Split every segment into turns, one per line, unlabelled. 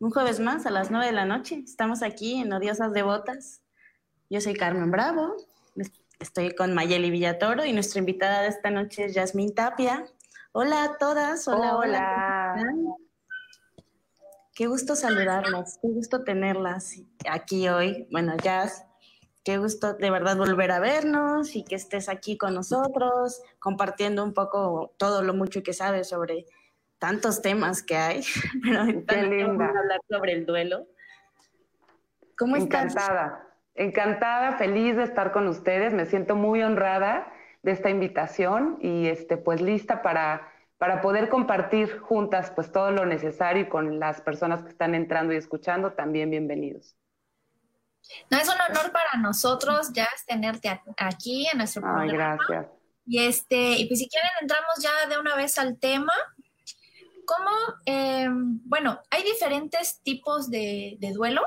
un jueves más a las 9 de la noche. Estamos aquí en Odiosas Devotas. Yo soy Carmen Bravo, estoy con Mayeli Villatoro y nuestra invitada de esta noche es Yasmín Tapia. Hola a todas, hola, hola. Qué gusto saludarlas, qué gusto tenerlas aquí hoy. Bueno, Jazz, qué gusto de verdad volver a vernos y que estés aquí con nosotros, compartiendo un poco todo lo mucho que sabes sobre tantos temas que hay, pero
Qué
vamos a hablar sobre el duelo. ¿Cómo estás?
Encantada, encantada, feliz de estar con ustedes. Me siento muy honrada de esta invitación y este, pues lista para, para poder compartir juntas pues todo lo necesario y con las personas que están entrando y escuchando también bienvenidos.
No, es un honor para nosotros ya tenerte aquí en nuestro programa.
Ay, gracias.
Y este, y pues si quieren entramos ya de una vez al tema. ¿Cómo, eh, bueno, hay diferentes tipos de, duelo?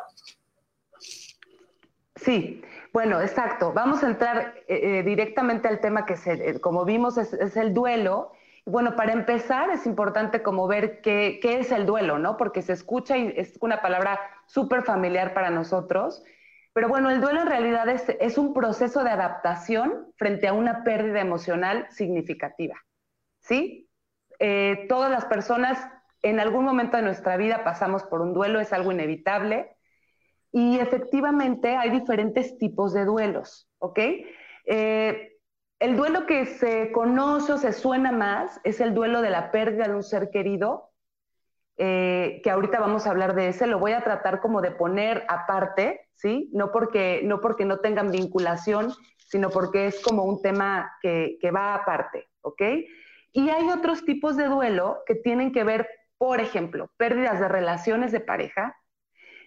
Sí, bueno, exacto. Vamos a entrar eh, eh, directamente al tema que, se, como vimos, es, es, el duelo. Bueno, para empezar es importante como ver qué, qué es el duelo, ¿no? Porque se escucha y es una palabra súper familiar para nosotros. Pero bueno, el duelo en realidad es, es un proceso de adaptación frente a una pérdida emocional significativa. ¿Sí? Eh, todas las personas en algún momento de nuestra vida pasamos por un duelo, es algo inevitable. Y efectivamente hay diferentes tipos de duelos, ¿ok? Eh, el duelo que se conoce o se suena más es el duelo de la pérdida de un ser querido, eh, que ahorita vamos a hablar de ese, lo voy a tratar como de poner aparte, ¿sí? No porque no, porque no tengan vinculación, sino porque es como un tema que, que va aparte, ¿ok? Y hay otros tipos de duelo que tienen que ver, por ejemplo, pérdidas de relaciones de pareja,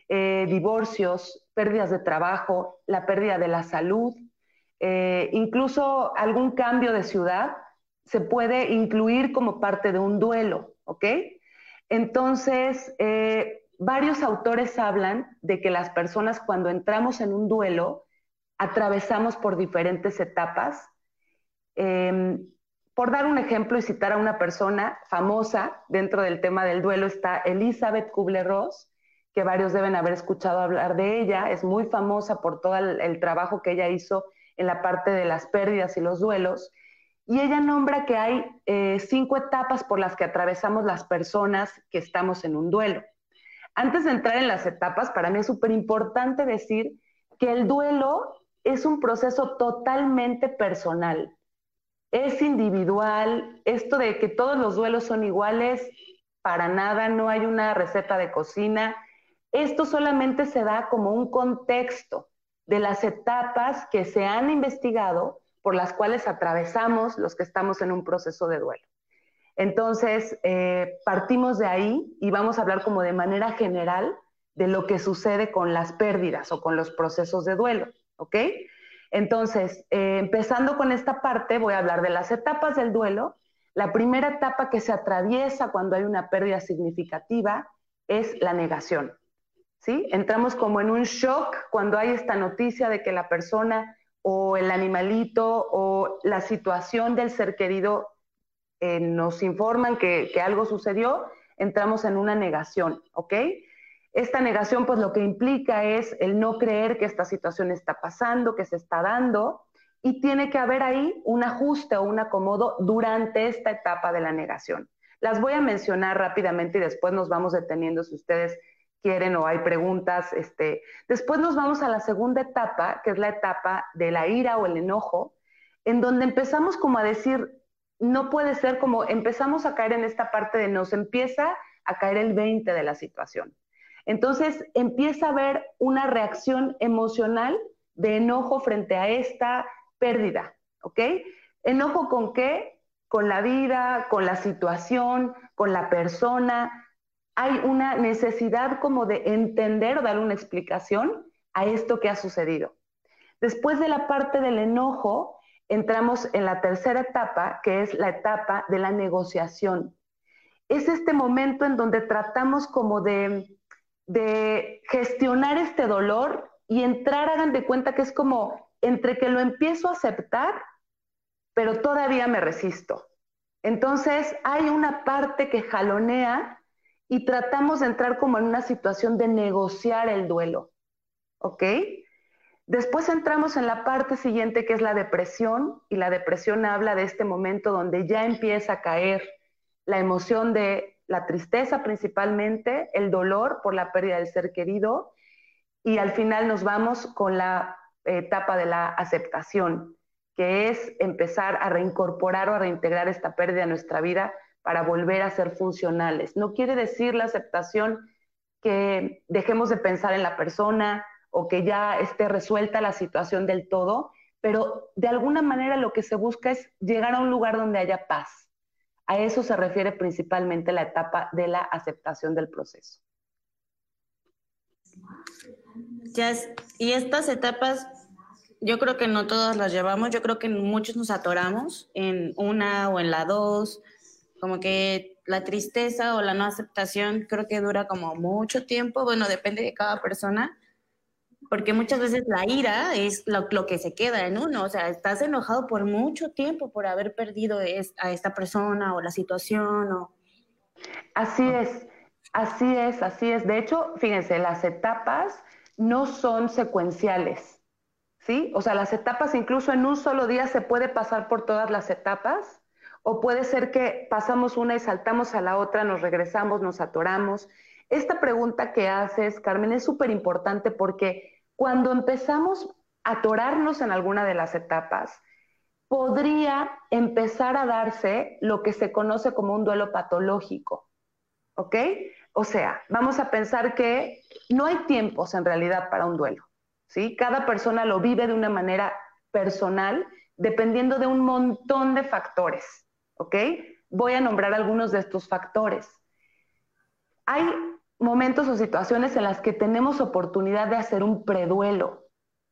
eh, divorcios, pérdidas de trabajo, la pérdida de la salud, eh, incluso algún cambio de ciudad se puede incluir como parte de un duelo, ¿ok? Entonces, eh, varios autores hablan de que las personas cuando entramos en un duelo atravesamos por diferentes etapas. Eh, por dar un ejemplo y citar a una persona famosa dentro del tema del duelo está Elizabeth Kubler-Ross, que varios deben haber escuchado hablar de ella. Es muy famosa por todo el, trabajo que ella hizo en la parte de las pérdidas y los duelos. Y ella nombra que hay eh, cinco etapas por las que atravesamos las personas que estamos en un duelo. Antes de entrar en las etapas, para mí es súper importante decir que el duelo es un proceso totalmente personal es individual, esto de que todos los duelos son iguales, para nada, no hay una receta de cocina. Esto solamente se da como un contexto de las etapas que se han investigado por las cuales atravesamos los que estamos en un proceso de duelo. Entonces, eh, partimos de ahí y vamos a hablar como de manera general de lo que sucede con las pérdidas o con los procesos de duelo, ¿ok? Entonces, eh, empezando con esta parte, voy a hablar de las etapas del duelo. La primera etapa que se atraviesa cuando hay una pérdida significativa es la negación. ¿sí? Entramos como en un shock cuando hay esta noticia de que la persona o el animalito o la situación del ser querido eh, nos informan que, que algo sucedió, entramos en una negación, ¿ok? Esta negación, pues lo que implica es el no creer que esta situación está pasando, que se está dando, y tiene que haber ahí un ajuste o un acomodo durante esta etapa de la negación. Las voy a mencionar rápidamente y después nos vamos deteniendo si ustedes quieren o hay preguntas. Este. Después nos vamos a la segunda etapa, que es la etapa de la ira o el enojo, en donde empezamos como a decir, no puede ser como empezamos a caer en esta parte de nos empieza a caer el 20 de la situación. Entonces empieza a haber una reacción emocional de enojo frente a esta pérdida, ¿ok? ¿Enojo con qué? Con la vida, con la situación, con la persona. hay una necesidad como de entender o dar una explicación a esto que ha sucedido. Después de la parte del enojo, entramos en la tercera etapa, que es la etapa de la negociación. Es este momento en donde tratamos como de, de gestionar este dolor y entrar, hagan de cuenta que es como entre que lo empiezo a aceptar, pero todavía me resisto. Entonces hay una parte que jalonea y tratamos de entrar como en una situación de negociar el duelo. ¿Ok? Después entramos en la parte siguiente que es la depresión y la depresión habla de este momento donde ya empieza a caer la emoción de la tristeza principalmente, el dolor por la pérdida del ser querido y al final nos vamos con la etapa de la aceptación, que es empezar a reincorporar o a reintegrar esta pérdida en nuestra vida para volver a ser funcionales. No quiere decir la aceptación que dejemos de pensar en la persona o que ya esté resuelta la situación del todo, pero de alguna manera lo que se busca es llegar a un lugar donde haya paz. A eso se refiere principalmente la etapa de la aceptación del proceso.
Y estas etapas, yo creo que no todas las llevamos, yo creo que muchos nos atoramos en una o en la dos, como que la tristeza o la no aceptación creo que dura como mucho tiempo, bueno, depende de cada persona, porque muchas veces la ira es lo, que se queda en uno, o sea, estás enojado por mucho tiempo por haber perdido a esta persona o la situación. O...
Así es, así es, así es. De hecho, fíjense, las etapas no son secuenciales, ¿sí? O sea, las etapas incluso en un solo día se puede pasar por todas las etapas o puede ser que pasamos una y saltamos a la otra, nos regresamos, nos atoramos. Esta pregunta que haces, Carmen, es súper importante porque cuando empezamos a atorarnos en alguna de las etapas, podría empezar a darse lo que se conoce como un duelo patológico. ¿Ok? O sea, vamos a pensar que no hay tiempos en realidad para un duelo. ¿sí? Cada persona lo vive de una manera personal, dependiendo de un montón de factores. ¿ok? Voy a nombrar algunos de estos factores. Hay momentos o situaciones en las que tenemos oportunidad de hacer un preduelo.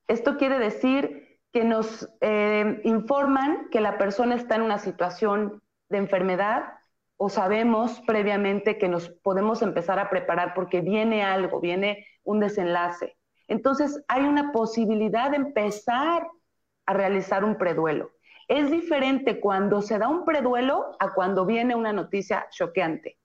Esto quiere decir que nos eh, informan que la persona está en una situación de enfermedad o sabemos previamente que nos podemos empezar a preparar porque viene algo, viene un desenlace. Entonces hay una posibilidad de empezar a realizar un preduelo. Es diferente cuando se da un preduelo a cuando viene una noticia choqueante.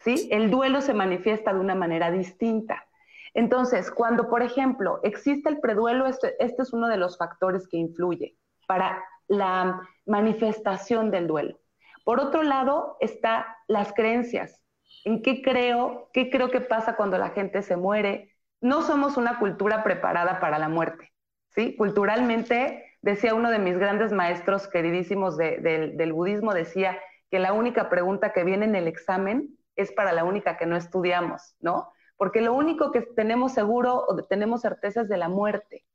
¿Sí? El duelo se manifiesta de una manera distinta. Entonces, cuando, por ejemplo, existe el preduelo, este, este es uno de los factores que influye para la manifestación del duelo. Por otro lado, está las creencias. ¿En qué creo? ¿Qué creo que pasa cuando la gente se muere? No somos una cultura preparada para la muerte. ¿sí? Culturalmente Decía uno de mis grandes maestros queridísimos del budismo, decía que la única pregunta que viene en el examen es para la única que no estudiamos, ¿no? Porque lo único que tenemos seguro o tenemos certeza es de la muerte.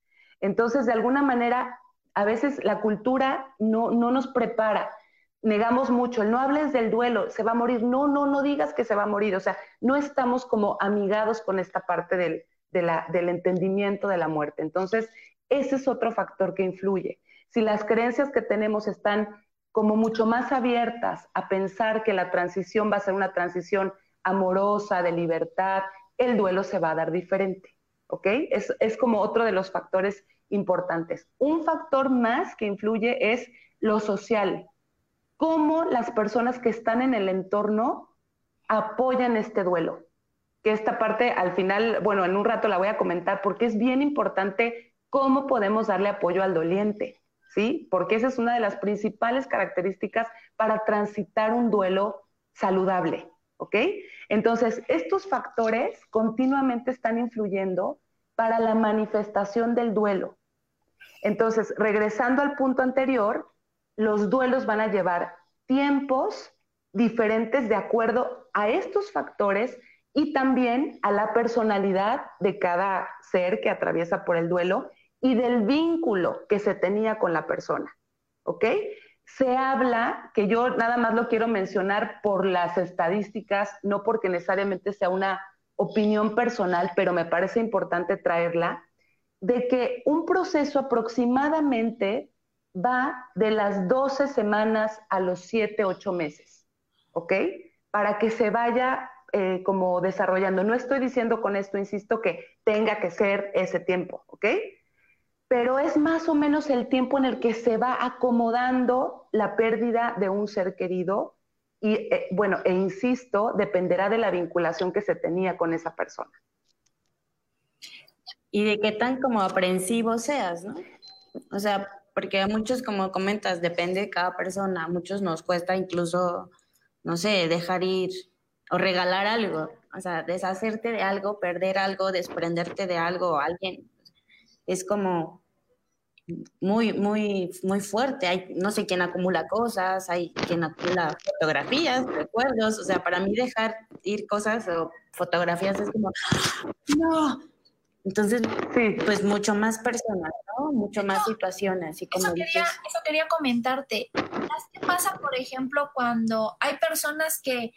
Entonces, de alguna manera, a veces la cultura no, no nos prepara. Negamos mucho, el no hables del duelo, se va a morir. No, no, no digas que se va a morir. O sea, no estamos como amigados con esta parte del, del entendimiento de la muerte. Entonces, ese es otro factor que influye. Si las creencias que tenemos están como mucho más abiertas a pensar que la transición va a ser una transición amorosa, de libertad, el duelo se va a dar diferente. ¿Ok? Es, es como otro de los factores importantes. Un factor más que influye es lo social. Cómo las personas que están en el entorno apoyan este duelo. Que esta parte al final, bueno, en un rato la voy a comentar porque es bien importante cómo podemos darle apoyo al doliente, ¿sí? Porque esa es una de las principales características para transitar un duelo saludable, ¿ok? Entonces, estos factores continuamente están influyendo para la manifestación del duelo. Entonces, regresando al punto anterior, los duelos van a llevar tiempos diferentes de acuerdo a estos factores y también a la personalidad de cada ser que atraviesa por el duelo y del vínculo que se tenía con la persona. ¿Ok? se habla, que yo nada más lo quiero mencionar por las estadísticas, no porque necesariamente sea una opinión personal, pero me parece importante traerla, de que un proceso aproximadamente va de las 12 semanas a los 7, 8 meses, ¿ok? Para que se vaya eh, como desarrollando. No estoy diciendo con esto, insisto, que tenga que ser ese tiempo, ¿ok? Pero es más o menos el tiempo en el que se va acomodando la pérdida de un ser querido y, eh, bueno, e insisto, dependerá de la vinculación que se tenía con esa persona.
Y de qué tan como aprensivo seas, ¿no? O sea, porque a muchos, como comentas, depende de cada persona. A muchos nos cuesta incluso, no sé, dejar ir o regalar algo. O sea, deshacerte de algo, perder algo, desprenderte de algo o alguien. Es como muy, muy, muy fuerte. Hay, no sé quién acumula cosas, hay quien acumula fotografías, recuerdos. O sea, para mí dejar ir cosas o fotografías es como, no. Entonces, pues mucho más personas, ¿no? Mucho más situaciones. Y como
eso, quería, eso quería comentarte. ¿Qué pasa, por ejemplo, cuando hay personas que,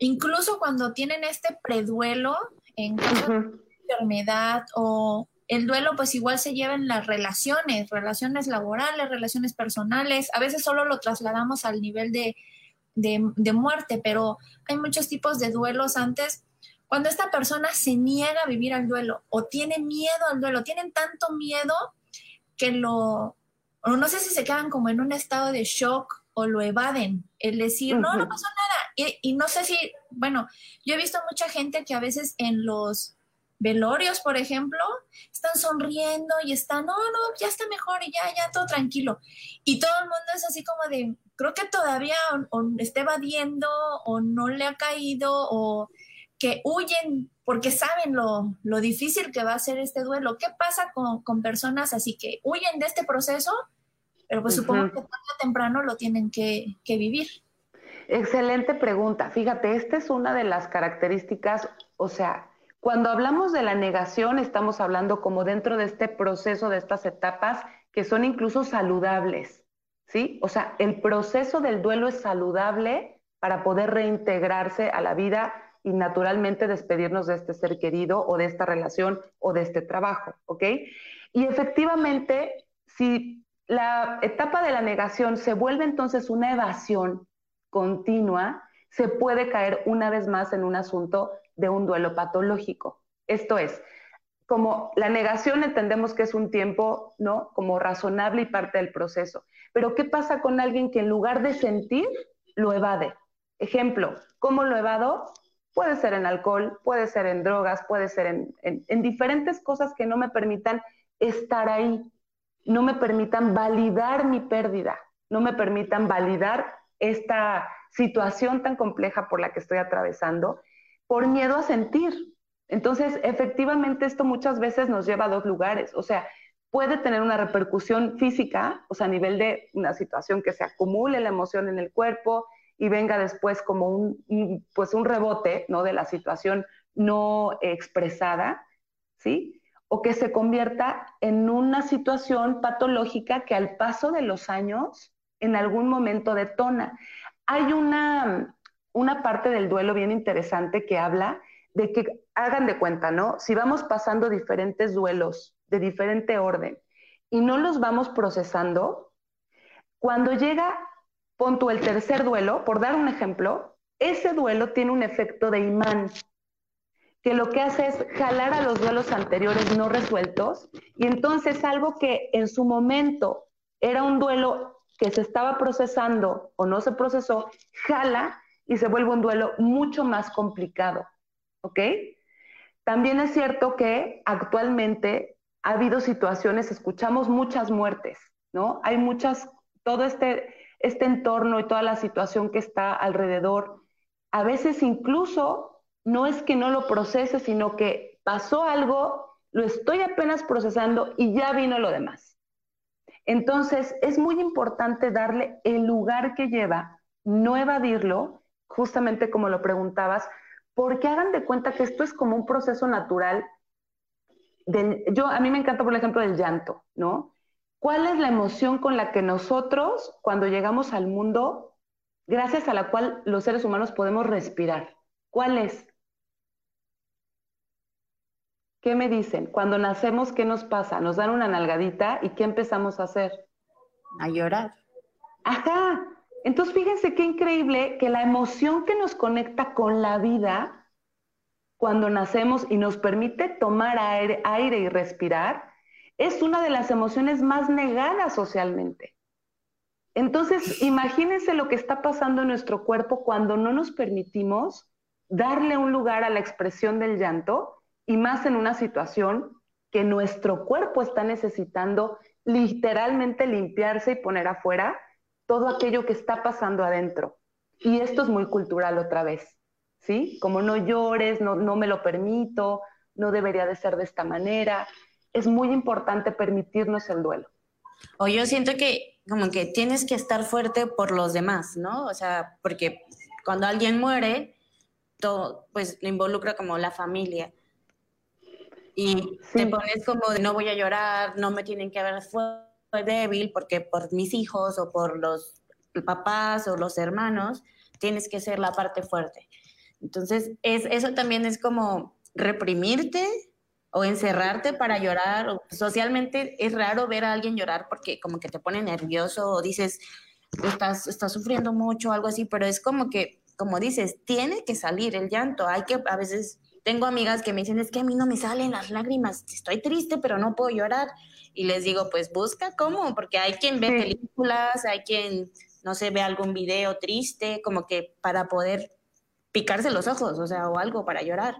incluso cuando tienen este preduelo en caso de enfermedad o el duelo pues igual se lleva en las relaciones, relaciones laborales, relaciones personales. A veces solo lo trasladamos al nivel de, de, muerte, pero hay muchos tipos de duelos antes. Cuando esta persona se niega a vivir al duelo o tiene miedo al duelo, tienen tanto miedo que lo, o no sé si se quedan como en un estado de shock o lo evaden, el decir, no, no pasó nada. Y, y no sé si, bueno, yo he visto mucha gente que a veces en los velorios, por ejemplo, están sonriendo y están, no, no, ya está mejor y ya, ya todo tranquilo. Y todo el mundo es así como de, creo que todavía o, está evadiendo o no le ha caído o que huyen porque saben lo, lo, difícil que va a ser este duelo. ¿Qué pasa con, con personas así que huyen de este proceso? Pero pues supongo que tarde o temprano lo tienen que, que vivir.
Excelente pregunta. Fíjate, esta es una de las características, o sea, cuando hablamos de la negación, estamos hablando como dentro de este proceso, de estas etapas que son incluso saludables, ¿sí? O sea, el proceso del duelo es saludable para poder reintegrarse a la vida y naturalmente despedirnos de este ser querido o de esta relación o de este trabajo, ¿ok? Y efectivamente, si la etapa de la negación se vuelve entonces una evasión continua, se puede caer una vez más en un asunto de un duelo patológico. Esto es, como la negación entendemos que es un tiempo, ¿no? Como razonable y parte del proceso. Pero ¿qué pasa con alguien que en lugar de sentir, lo evade? Ejemplo, ¿cómo lo evado? Puede ser en alcohol, puede ser en drogas, puede ser en, en diferentes cosas que no me permitan estar ahí, no me permitan validar mi pérdida, no me permitan validar esta situación tan compleja por la que estoy atravesando por miedo a sentir. Entonces, efectivamente, esto muchas veces nos lleva a dos lugares. O sea, puede tener una repercusión física, o sea, a nivel de una situación que se acumule la emoción en el cuerpo y venga después como un, pues un rebote, ¿no? De la situación no expresada, ¿sí? O que se convierta en una situación patológica que al paso de los años en algún momento detona. Hay una, una parte del duelo bien interesante que habla de que hagan de cuenta, ¿no? Si vamos pasando diferentes duelos de diferente orden y no los vamos procesando, cuando llega, pon el tercer duelo, por dar un ejemplo, ese duelo tiene un efecto de imán, que lo que hace es jalar a los duelos anteriores no resueltos y entonces algo que en su momento era un duelo que se estaba procesando o no se procesó, jala y se vuelve un duelo mucho más complicado, ¿ok? También es cierto que actualmente ha habido situaciones, escuchamos muchas muertes, ¿no? Hay muchas, todo este, este entorno y toda la situación que está alrededor, a veces incluso no es que no lo procese, sino que pasó algo, lo estoy apenas procesando y ya vino lo demás. Entonces, es muy importante darle el lugar que lleva, no evadirlo justamente como lo preguntabas, porque hagan de cuenta que esto es como un proceso natural. yo, a mí me encanta, por ejemplo, el llanto, ¿no? ¿Cuál es la emoción con la que nosotros, cuando llegamos al mundo, gracias a la cual los seres humanos podemos respirar? ¿Cuál es? ¿Qué me dicen? Cuando nacemos, ¿qué nos pasa? Nos dan una nalgadita y ¿qué empezamos a hacer?
A llorar.
Ajá. Entonces, fíjense qué increíble que la emoción que nos conecta con la vida cuando nacemos y nos permite tomar aire, aire y respirar, es una de las emociones más negadas socialmente. Entonces, imagínense lo que está pasando en nuestro cuerpo cuando no nos permitimos darle un lugar a la expresión del llanto y más en una situación que nuestro cuerpo está necesitando literalmente limpiarse y poner afuera todo aquello que está pasando adentro. Y esto es muy cultural otra vez, ¿sí? Como no llores, no, no me lo permito, no debería de ser de esta manera es muy importante permitirnos el duelo.
O yo siento que como que tienes que estar fuerte por los demás, ¿no? O sea, porque cuando alguien muere, todo, pues lo involucra como la familia. Y te pones como de no voy a llorar, no me tienen que ver fue débil porque por mis hijos o por los papás o los hermanos, tienes que ser la parte fuerte. Entonces, es, eso también es como reprimirte o encerrarte para llorar. Socialmente es raro ver a alguien llorar porque como que te pone nervioso o dices, estás, estás sufriendo mucho o algo así, pero es como que, como dices, tiene que salir el llanto. Hay que, a veces, tengo amigas que me dicen, es que a mí no me salen las lágrimas, estoy triste, pero no puedo llorar. Y les digo, pues busca cómo, porque hay quien ve películas, hay quien, no sé, ve algún video triste, como que para poder picarse los ojos, o sea, o algo para llorar.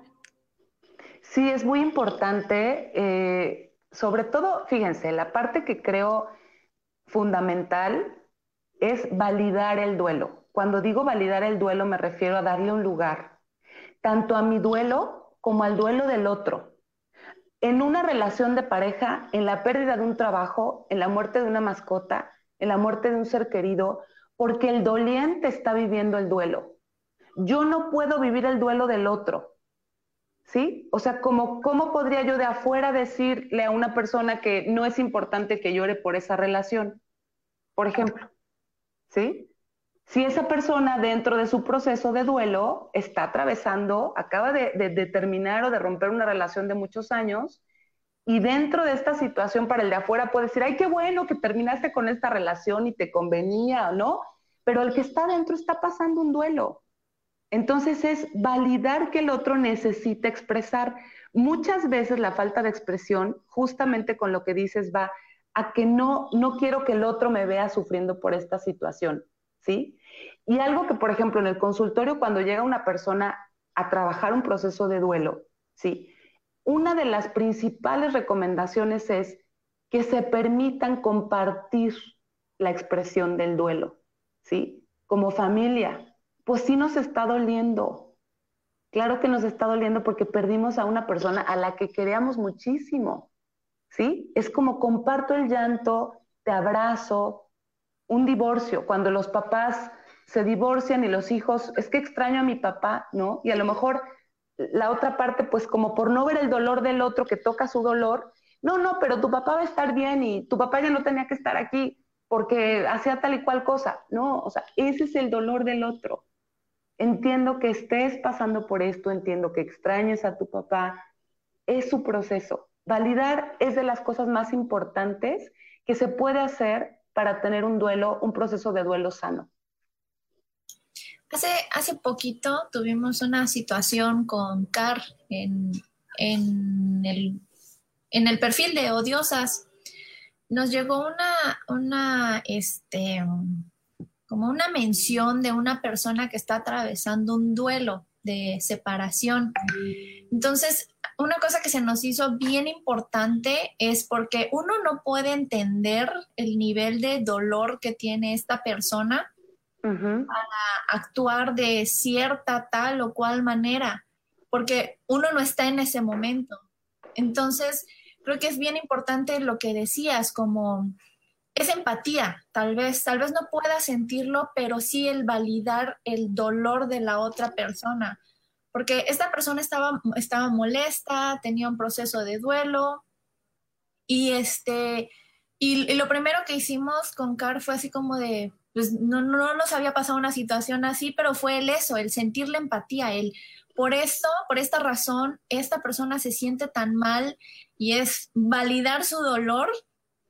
Sí, es muy importante, eh, sobre todo, fíjense, la parte que creo fundamental es validar el duelo. Cuando digo validar el duelo me refiero a darle un lugar, tanto a mi duelo como al duelo del otro. En una relación de pareja, en la pérdida de un trabajo, en la muerte de una mascota, en la muerte de un ser querido, porque el doliente está viviendo el duelo. Yo no puedo vivir el duelo del otro. ¿sí? O sea, ¿cómo, ¿cómo podría yo de afuera decirle a una persona que no es importante que llore por esa relación? Por ejemplo, ¿sí? Si esa persona dentro de su proceso de duelo está atravesando, acaba de, terminar o de romper una relación de muchos años, y dentro de esta situación para el de afuera puede decir, ay, qué bueno que terminaste con esta relación y te convenía, ¿no? Pero el que está dentro está pasando un duelo. Entonces es validar que el otro necesita expresar. Muchas veces la falta de expresión, justamente con lo que dices, va a que no, no quiero que el otro me vea sufriendo por esta situación, ¿sí? Y algo que, por ejemplo, en el consultorio, cuando llega una persona a trabajar un proceso de duelo, ¿sí? Una de las principales recomendaciones es que se permitan compartir la expresión del duelo, ¿sí? Como familia, pues sí nos está doliendo. Claro que nos está doliendo porque perdimos a una persona a la que queríamos muchísimo. ¿Sí? Es como comparto el llanto, te abrazo, un divorcio, cuando los papás se divorcian y los hijos, es que extraño a mi papá, ¿no? Y a lo mejor la otra parte, pues como por no ver el dolor del otro que toca su dolor, no, no, pero tu papá va a estar bien y tu papá ya no tenía que estar aquí porque hacía tal y cual cosa. No, o sea, ese es el dolor del otro entiendo que estés pasando por esto, entiendo que extrañes a tu papá, es su proceso. Validar es de las cosas más importantes que se puede hacer para tener un duelo, un proceso de duelo sano.
Hace, hace poquito tuvimos una situación con Car en, en, el, en el perfil de Odiosas. Nos llegó una, una, este, como una mención de una persona que está atravesando un duelo de separación. Entonces, una cosa que se nos hizo bien importante es porque uno no puede entender el nivel de dolor que tiene esta persona para actuar de cierta tal o cual manera, porque uno no está en ese momento. Entonces, creo que es bien importante lo que decías, como es empatía, tal vez, tal vez no pueda sentirlo, pero sí el validar el dolor de la otra persona, porque esta persona estaba, estaba molesta, tenía un proceso de duelo y este, Y, lo primero que hicimos con Car fue así como de, pues no, no nos había pasado una situación así, pero fue el eso, el sentir la empatía, el por esto, por esta razón, esta persona se siente tan mal y es validar su dolor,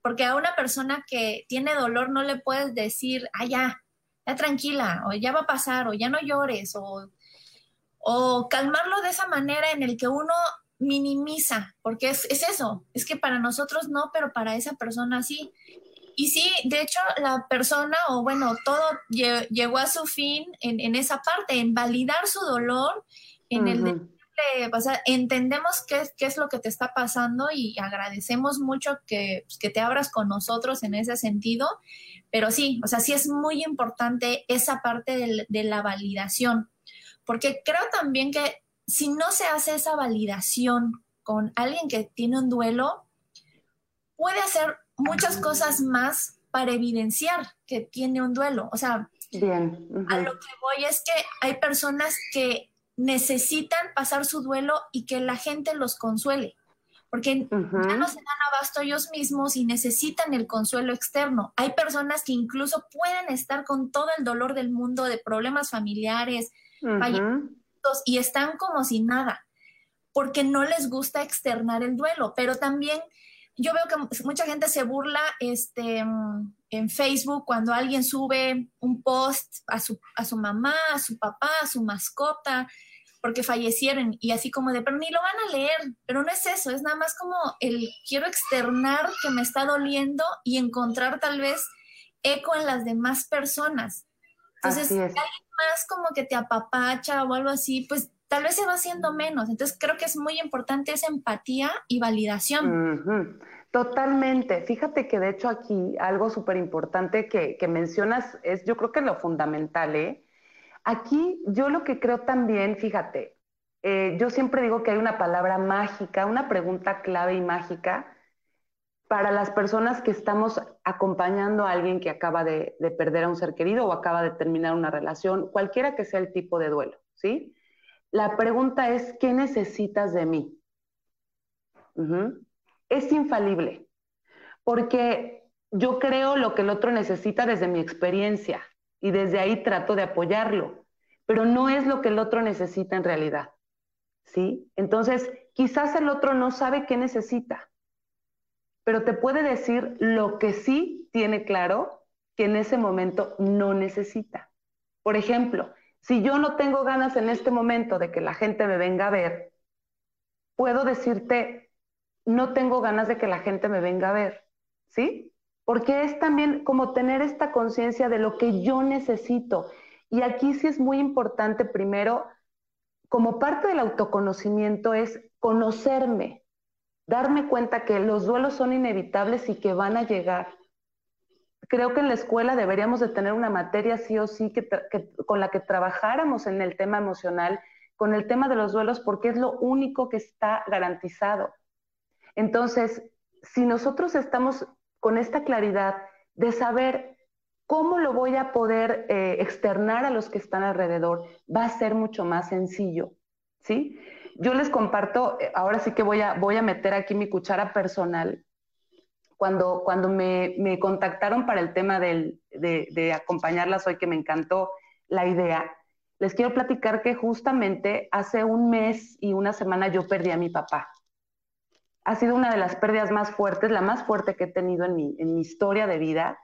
porque a una persona que tiene dolor no le puedes decir, ah, ya, ya tranquila, o ya va a pasar, o ya no llores, o, o calmarlo de esa manera en el que uno minimiza, porque es, es, eso, es que para nosotros no, pero para esa persona sí. Y sí, de hecho, la persona, o bueno, todo llegó a su fin en, en esa parte, en validar su dolor, en el de, o sea, entendemos qué, qué, es lo que te está pasando y agradecemos mucho que, pues, que te abras con nosotros en ese sentido, pero sí, o sea, sí es muy importante esa parte de, de la validación, porque creo también que si no se hace esa validación con alguien que tiene un duelo, puede hacer muchas cosas más para evidenciar que tiene un duelo. O sea,
Bien.
a lo que voy es que hay personas que necesitan pasar su duelo y que la gente los consuele, porque ya no se dan abasto ellos mismos y necesitan el consuelo externo. Hay personas que incluso pueden estar con todo el dolor del mundo de problemas familiares, y están como sin nada, porque no les gusta externar el duelo, pero también yo veo que mucha gente se burla este, en Facebook cuando alguien sube un post a su, a su mamá, a su papá, a su mascota, porque fallecieron y así como de, pero ni lo van a leer, pero no es eso, es nada más como el quiero externar que me está doliendo y encontrar tal vez eco en las demás personas. Entonces, si alguien más como que te apapacha o algo así, pues tal vez se va haciendo menos. Entonces, creo que es muy importante esa empatía y validación.
Totalmente. Fíjate que de hecho aquí algo súper importante que, que, mencionas es, yo creo que lo fundamental, ¿eh? Aquí yo lo que creo también, fíjate, eh, yo siempre digo que hay una palabra mágica, una pregunta clave y mágica para las personas que estamos acompañando a alguien que acaba de, perder a un ser querido o acaba de terminar una relación, cualquiera que sea el tipo de duelo, ¿sí? La pregunta es, ¿qué necesitas de mí? Es infalible, porque yo creo lo que el otro necesita desde mi experiencia y desde ahí trato de apoyarlo, pero no es lo que el otro necesita en realidad, ¿sí? Entonces, quizás el otro no sabe qué necesita pero te puede decir lo que sí tiene claro que en ese momento no necesita. Por ejemplo, si yo no tengo ganas en este momento de que la gente me venga a ver, puedo decirte, no tengo ganas de que la gente me venga a ver, ¿sí? Porque es también como tener esta conciencia de lo que yo necesito. Y aquí sí es muy importante primero, como parte del autoconocimiento, es conocerme, darme cuenta que los duelos son inevitables y que van a llegar. Creo que en la escuela deberíamos de tener una materia sí o sí que, con la que trabajáramos en el tema emocional, con el tema de los duelos, porque es lo único que está garantizado. Entonces, si nosotros estamos con esta claridad de saber cómo lo voy a poder eh, externar a los que están alrededor, va a ser mucho más sencillo, ¿sí? yo les comparto, eh, ahora sí que voy a, voy a meter aquí mi cuchara personal. Cuando, cuando me, me contactaron para el tema de, de acompañarlas hoy, que me encantó la idea, les quiero platicar que justamente hace un mes y una semana yo perdí a mi papá. Ha sido una de las pérdidas más fuertes, la más fuerte que he tenido en mi, en mi historia de vida.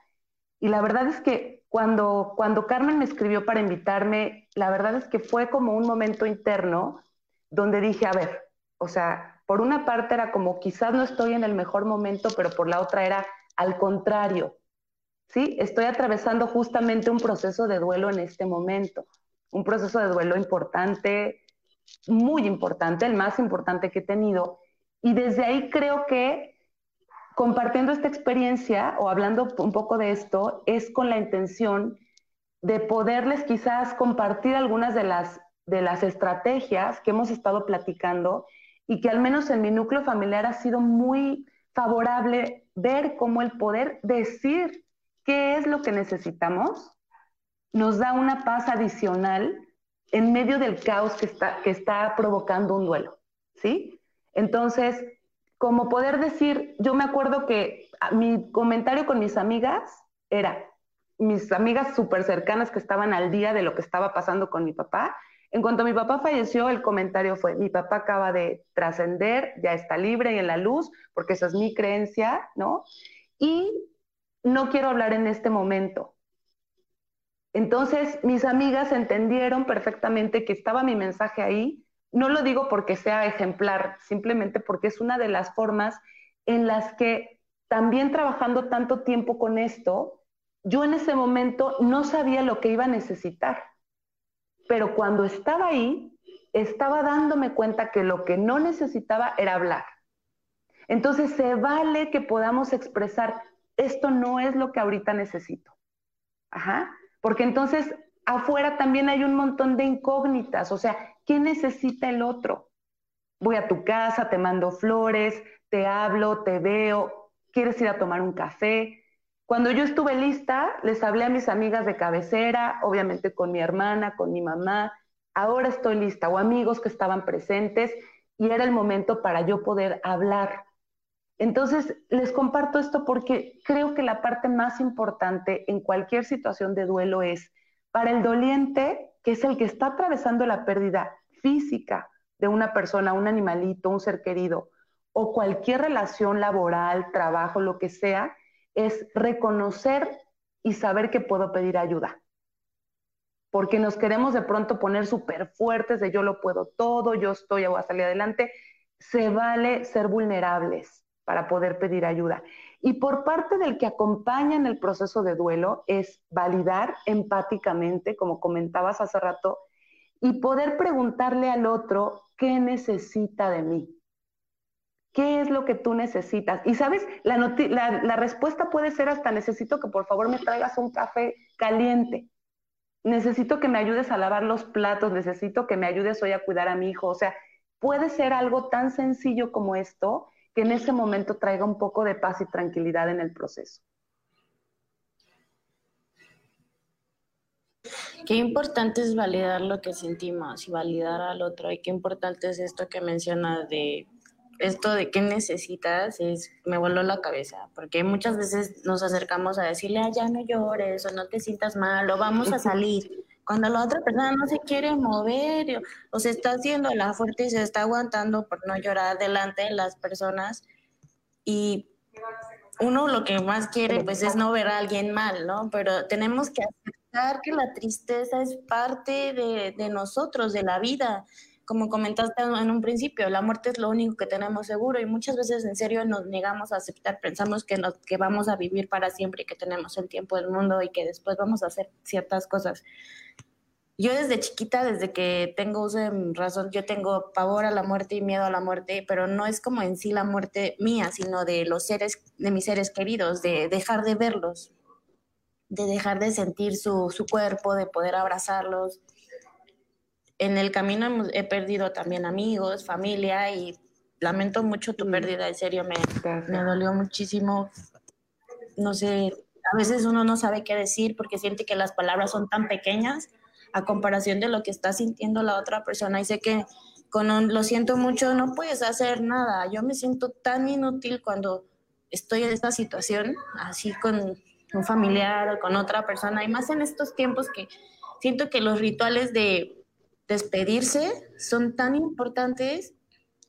Y la verdad es que cuando, cuando Carmen me escribió para invitarme, la verdad es que fue como un momento interno donde dije, a ver, o sea, por una parte era como quizás no estoy en el mejor momento, pero por la otra era al contrario, ¿sí? Estoy atravesando justamente un proceso de duelo en este momento, un proceso de duelo importante, muy importante, el más importante que he tenido. Y desde ahí creo que compartiendo esta experiencia o hablando un poco de esto es con la intención de poderles quizás compartir algunas de las de las estrategias que hemos estado platicando y que al menos en mi núcleo familiar ha sido muy favorable ver cómo el poder decir qué es lo que necesitamos nos da una paz adicional en medio del caos que está, que está provocando un duelo, ¿sí? Entonces, como poder decir, yo me acuerdo que mi comentario con mis amigas era, mis amigas súper cercanas que estaban al día de lo que estaba pasando con mi papá, en cuanto mi papá falleció, el comentario fue, mi papá acaba de trascender, ya está libre y en la luz, porque esa es mi creencia, ¿no? Y no quiero hablar en este momento. Entonces, mis amigas entendieron perfectamente que estaba mi mensaje ahí. No lo digo porque sea ejemplar, simplemente porque es una de las formas en las que también trabajando tanto tiempo con esto, yo en ese momento no sabía lo que iba a necesitar. Pero cuando estaba ahí, estaba dándome cuenta que lo que no necesitaba era hablar. Entonces se vale que podamos expresar, esto no es lo que ahorita necesito. Ajá. Porque entonces afuera también hay un montón de incógnitas, o sea, ¿qué necesita el otro? Voy a tu casa, te mando flores, te hablo, te veo, quieres ir a tomar un café. Cuando yo estuve lista, les hablé a mis amigas de cabecera, obviamente con mi hermana, con mi mamá, ahora estoy lista, o amigos que estaban presentes, y era el momento para yo poder hablar. Entonces, les comparto esto porque creo que la parte más importante en cualquier situación de duelo es para el doliente, que es el que está atravesando la pérdida física de una persona, un animalito, un ser querido, o cualquier relación laboral, trabajo, lo que sea, es reconocer y saber que puedo pedir ayuda. Porque nos queremos de pronto poner súper fuertes de yo lo puedo todo, yo estoy, voy a salir adelante. Se vale ser vulnerables para poder pedir ayuda. Y por parte del que acompaña en el proceso de duelo es validar empáticamente, como comentabas hace rato, y poder preguntarle al otro qué necesita de mí. ¿Qué es lo que tú necesitas? Y sabes, la, la, respuesta puede ser hasta necesito que por favor me traigas un café caliente. Necesito que me ayudes a lavar los platos, necesito que me ayudes hoy a cuidar a mi hijo. O sea, puede ser algo tan sencillo como esto que en ese momento traiga un poco de paz y tranquilidad en el proceso.
Qué importante es validar lo que sentimos y validar al otro. Y qué importante es esto que mencionas de esto de qué necesitas, es, me voló la cabeza, porque muchas veces nos acercamos a decirle, ah, ya no llores o no te sientas mal o vamos a salir. Cuando la otra persona no se quiere mover o, se está haciendo la fuerte y se está aguantando por no llorar delante de las personas y uno lo que más quiere pues es no ver a alguien mal, ¿no? Pero tenemos que aceptar que la tristeza es parte de, de nosotros, de la vida. Como comentaste en un principio, la muerte es lo único que tenemos seguro y muchas veces en serio nos negamos a aceptar, pensamos que, nos, que vamos a vivir para siempre y que tenemos el tiempo del mundo y que después vamos a hacer ciertas cosas yo desde chiquita, desde que tengo uso de razón, yo tengo pavor a la muerte y miedo a la muerte, pero no es como en sí la muerte mía, sino de los seres, de mis seres queridos, de dejar de verlos, de dejar de sentir su, su cuerpo, de poder abrazarlos. En el camino he perdido también amigos, familia y lamento mucho tu pérdida, en serio, me, me dolió muchísimo. No sé, a veces uno no sabe qué decir porque siente que las palabras son tan pequeñas a comparación de lo que está sintiendo la otra persona. Y sé que con lo siento mucho, no puedes hacer nada. Yo me siento tan inútil cuando estoy en esta situación, así con un familiar o con otra persona, y más en estos tiempos que siento que los rituales de despedirse son tan importantes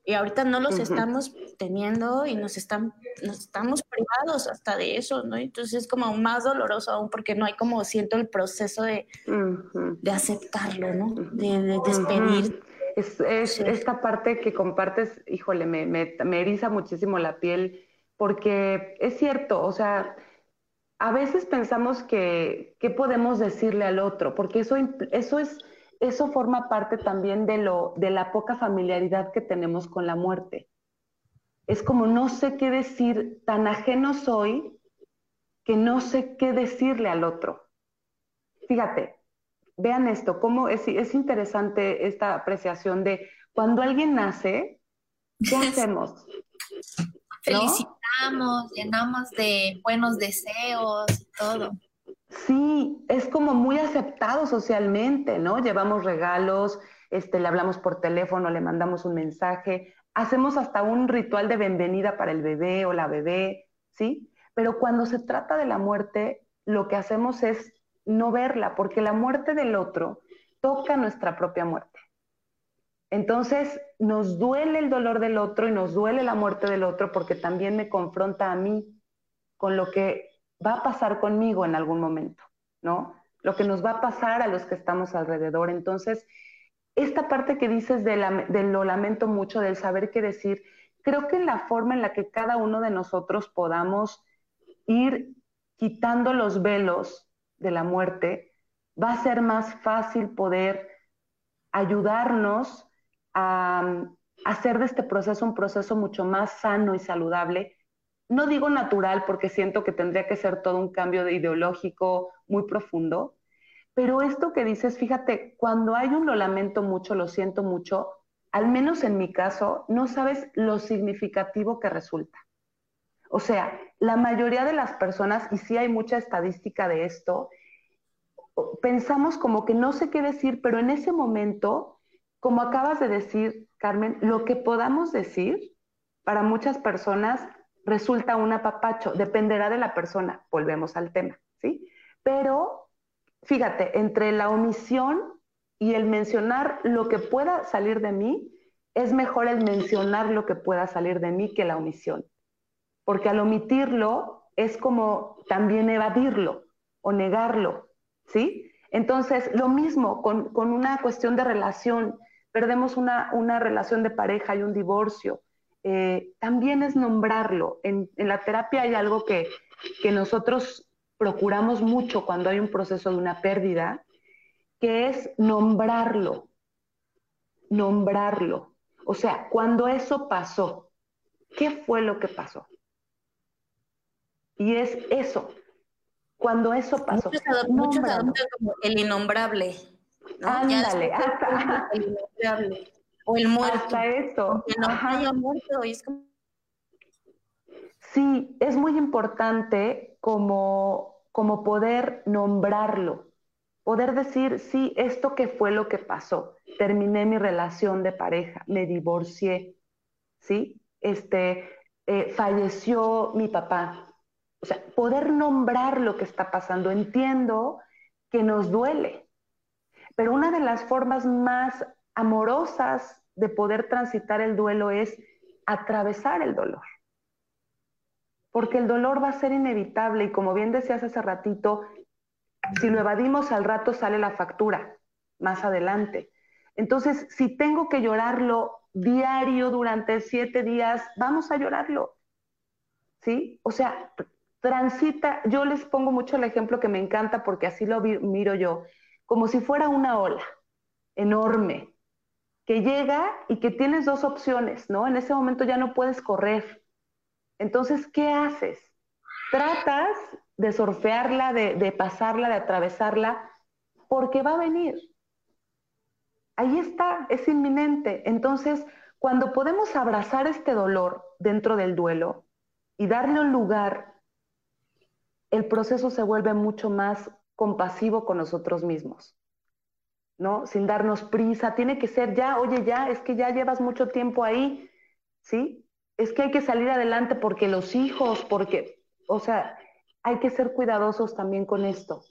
y ahorita no los estamos teniendo y nos están nos estamos privados hasta de eso, ¿no? Entonces es como más doloroso aún porque no hay como siento el proceso de, de aceptarlo, ¿no? De, despedir.
Es, esta parte que compartes, híjole, me, me, me, eriza muchísimo la piel porque es cierto, o sea, a veces pensamos que, ¿qué podemos decirle al otro? Porque eso, eso es eso forma parte también de, lo, de la poca familiaridad que tenemos con la muerte. Es como no sé qué decir, tan ajeno soy que no sé qué decirle al otro. Fíjate, vean esto, cómo es, es interesante esta apreciación de cuando alguien nace, ¿qué hacemos?
Felicitamos, llenamos de buenos deseos y todo.
Sí, es como muy aceptado socialmente, ¿no? Llevamos regalos, este, le hablamos por teléfono, le mandamos un mensaje. hacemos hasta un ritual de bienvenida para el bebé o la bebé, ¿sí? Pero cuando se trata de la muerte, lo que hacemos es no verla, porque la muerte del otro toca nuestra propia muerte. Entonces nos duele el dolor del otro y nos duele la muerte del otro porque también me confronta a mí con lo que va a pasar conmigo en algún momento, ¿no? Lo que nos va a pasar a los que estamos alrededor. Entonces, esta parte que dices de, lo lamento mucho, del saber qué decir, creo que en la forma en la que cada uno de nosotros podamos ir quitando los velos de la muerte, va a ser más fácil poder ayudarnos a, hacer de este proceso un proceso mucho más sano y saludable. No digo natural porque siento que tendría que ser todo un cambio de ideológico muy profundo, pero esto que dices, fíjate, cuando hay un lo lamento mucho, lo siento mucho, al menos en mi caso, no sabes lo significativo que resulta. O sea, la mayoría de las personas, y sí hay mucha estadística de esto, pensamos como que no sé qué decir, pero en ese momento como acabas de decir, Carmen, lo que podamos decir para muchas personas resulta un apapacho, dependerá de la persona, volvemos al tema, ¿sí? Pero fíjate, entre la omisión y el mencionar lo que pueda salir de mí, es mejor el mencionar lo que pueda salir de mí que la omisión, porque al omitirlo es como también evadirlo o negarlo, ¿sí? Entonces, lo mismo con, con una cuestión de relación, perdemos una, relación de pareja y un divorcio. Eh, también es nombrarlo. En, la terapia hay algo que, que nosotros procuramos mucho cuando hay un proceso de una pérdida, que es nombrarlo. Nombrarlo. O sea, cuando eso pasó, ¿qué fue lo que pasó? Y es eso. Cuando eso pasó.
Muchos, adoptan como el innombrable.
Ándale, hasta.
O el muerto.
Hasta eso.
no haya muerto.
Sí, es muy importante como, como poder nombrarlo, poder decir, sí, esto que fue lo que pasó. Terminé mi relación de pareja, me divorcié, ¿sí? Este, eh, falleció mi papá. O sea, poder nombrar lo que está pasando. Entiendo que nos duele, pero una de las formas más amorosas de poder transitar el duelo es atravesar el dolor. Porque el dolor va a ser inevitable y como bien decías hace ratito, si lo evadimos al rato sale la factura más adelante. Entonces, si tengo que llorarlo diario durante siete días, vamos a llorarlo. ¿Sí? O sea, transita, yo les pongo mucho el ejemplo que me encanta porque así lo miro yo como si fuera una ola enorme que llega y que tienes dos opciones, ¿no? En ese momento ya no puedes correr. Entonces, ¿qué haces? Tratas de surfearla, de, de pasarla, de atravesarla, porque va a venir. Ahí está, es inminente. Entonces, cuando podemos abrazar este dolor dentro del duelo y darle un lugar, el proceso se vuelve mucho más compasivo con nosotros mismos, ¿no? Sin darnos prisa, tiene que ser ya, oye, ya, es que ya llevas mucho tiempo ahí, ¿sí? Es que hay que salir adelante porque los hijos, porque, o sea, hay que ser cuidadosos también con esto.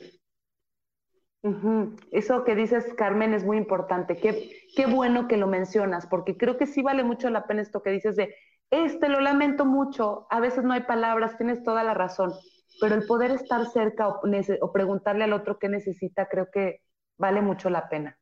Eso que dices, Carmen, es muy importante. Qué, qué bueno que lo mencionas, porque creo que sí vale mucho la pena esto que dices de, este lo lamento mucho, a veces no hay palabras, tienes toda la razón pero el poder estar cerca o, preguntarle al otro qué necesita, creo que vale mucho la pena.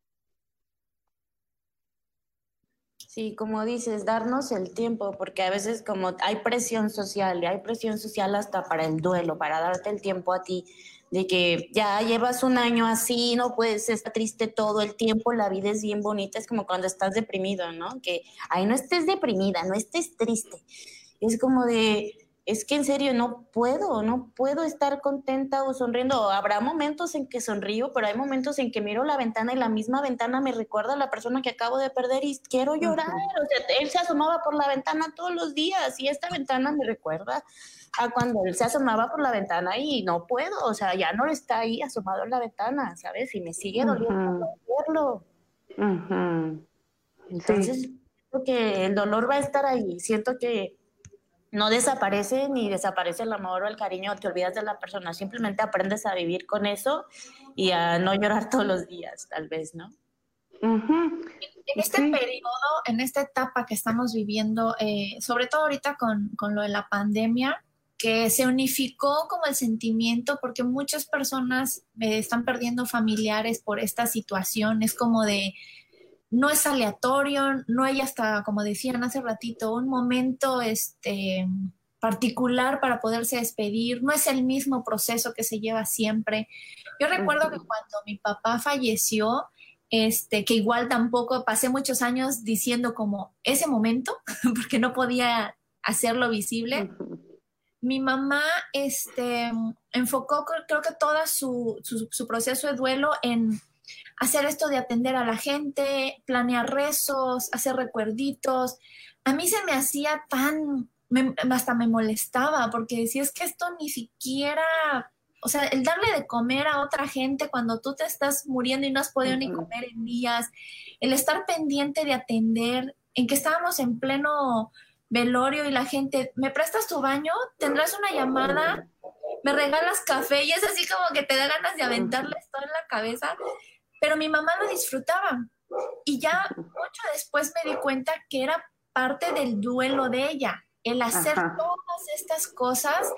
Sí, como dices, darnos el tiempo, porque a veces como hay presión social y hay presión social hasta para el duelo, para darte el tiempo a ti, de que ya llevas un año así, no puedes estar triste todo el tiempo, la vida es bien bonita, es como cuando estás deprimido, ¿no? Que ahí no estés deprimida, no estés triste. Es como de, es que en serio no puedo, no puedo estar contenta o sonriendo. Habrá momentos en que sonrío, pero hay momentos en que miro la ventana y la misma ventana me recuerda a la persona que acabo de perder y quiero llorar. O sea, él se asomaba por la ventana todos los días y esta ventana me recuerda a cuando él se asomaba por la ventana y no puedo, o sea, ya no está ahí asomado en la ventana, ¿sabes? Y me sigue doliendo verlo. Entonces, que el dolor va a estar ahí. Siento que no desaparece ni desaparece el amor o el cariño, te olvidas de la persona, simplemente aprendes a vivir con eso y a no llorar todos los días, tal vez, ¿no?
En este periodo, en esta etapa que estamos viviendo, eh, sobre todo ahorita con, con, lo de la pandemia, que se unificó como el sentimiento, porque muchas personas eh, están perdiendo familiares por esta situación, es como de, no es aleatorio, no hay hasta, como decían hace ratito, un momento este, particular para poderse despedir, no es el mismo proceso que se lleva siempre. Yo recuerdo que cuando mi papá falleció, este, que igual tampoco pasé muchos años diciendo como ese momento, porque no podía hacerlo visible. Mi mamá este, enfocó, creo que todo su, su proceso de duelo en hacer esto de atender a la gente, planear rezos, hacer recuerditos. A mí se me hacía tan, hasta me molestaba porque decía, es que esto ni siquiera, o sea, el darle de comer a otra gente cuando tú te estás muriendo y no has podido ni comer en días, el estar pendiente de atender, en que estábamos en pleno velorio y la gente, ¿me prestas tu baño? ¿Tendrás una llamada? ¿Me regalas café? Y es así como que te da ganas de aventarle esto en la cabeza pero mi mamá lo disfrutaba. Y ya mucho después me di cuenta que era parte del duelo de ella, el hacer todas estas cosas,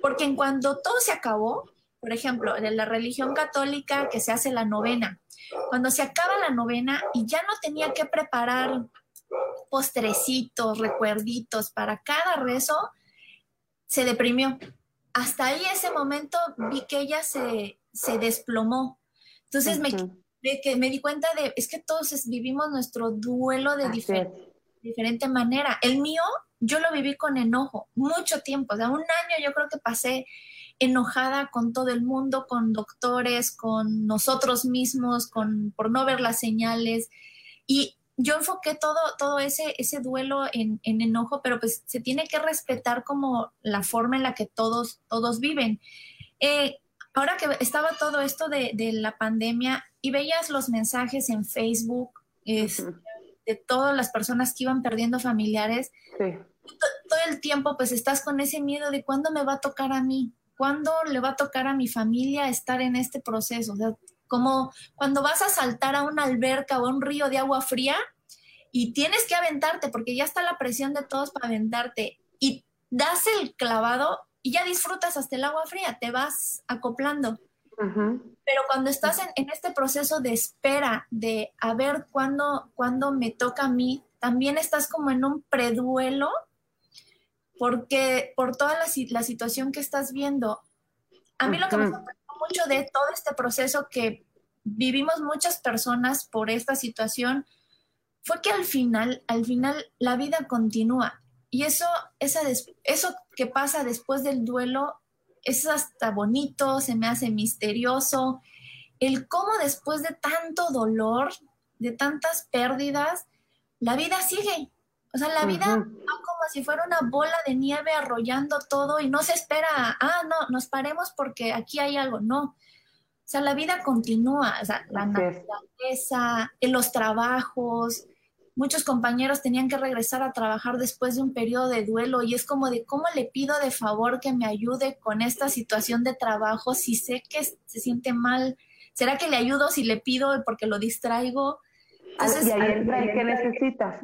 porque en cuando todo se acabó, por ejemplo, de la religión católica que se hace la novena, cuando se acaba la novena y ya no tenía que preparar postrecitos, recuerditos para cada rezo, se deprimió. Hasta ahí ese momento vi que ella se, se desplomó. Entonces me de que me di cuenta de, es que todos vivimos nuestro duelo de diferente manera. El mío, yo lo viví con enojo, mucho tiempo, o sea, un año yo creo que pasé enojada con todo el mundo, con doctores, con nosotros mismos, con, por no ver las señales. Y yo enfoqué todo, todo ese, ese duelo en, enojo, pero pues se tiene que respetar como la forma en la que todos, todos viven. Eh, ahora que estaba todo esto de, de, la pandemia y veías los mensajes en Facebook de todas las personas que iban perdiendo familiares, todo el tiempo pues estás con ese miedo de cuándo me va a tocar a mí, cuándo le va a tocar a mi familia estar en este proceso. O sea, como cuando vas a saltar a una alberca o a un río de agua fría y tienes que aventarte porque ya está la presión de todos para aventarte y das el clavado y ya disfrutas hasta el agua fría, te vas acoplando. Pero cuando estás en, este proceso de espera, de a ver cuándo, cuándo me toca a mí, también estás como en un preduelo, porque por toda la, la situación que estás viendo, a mí lo que me sorprendió mucho de todo este proceso que vivimos muchas personas por esta situación, fue que al final, al final la vida continúa. Y eso, esa eso que pasa después del duelo es hasta bonito, se me hace misterioso. El cómo después de tanto dolor, de tantas pérdidas, la vida sigue. O sea, la vida va como si fuera una bola de nieve arrollando todo y no se espera, ah, no, nos paremos porque aquí hay algo. No. O sea, la vida continúa. O sea, la naturaleza, los trabajos, muchos compañeros tenían que regresar a trabajar después de un periodo de duelo y es como de cómo le pido de favor que me ayude con esta situación de trabajo si sé que se siente mal. ¿Será que le ayudo si le pido porque lo distraigo?
y ahí entra el que necesitas.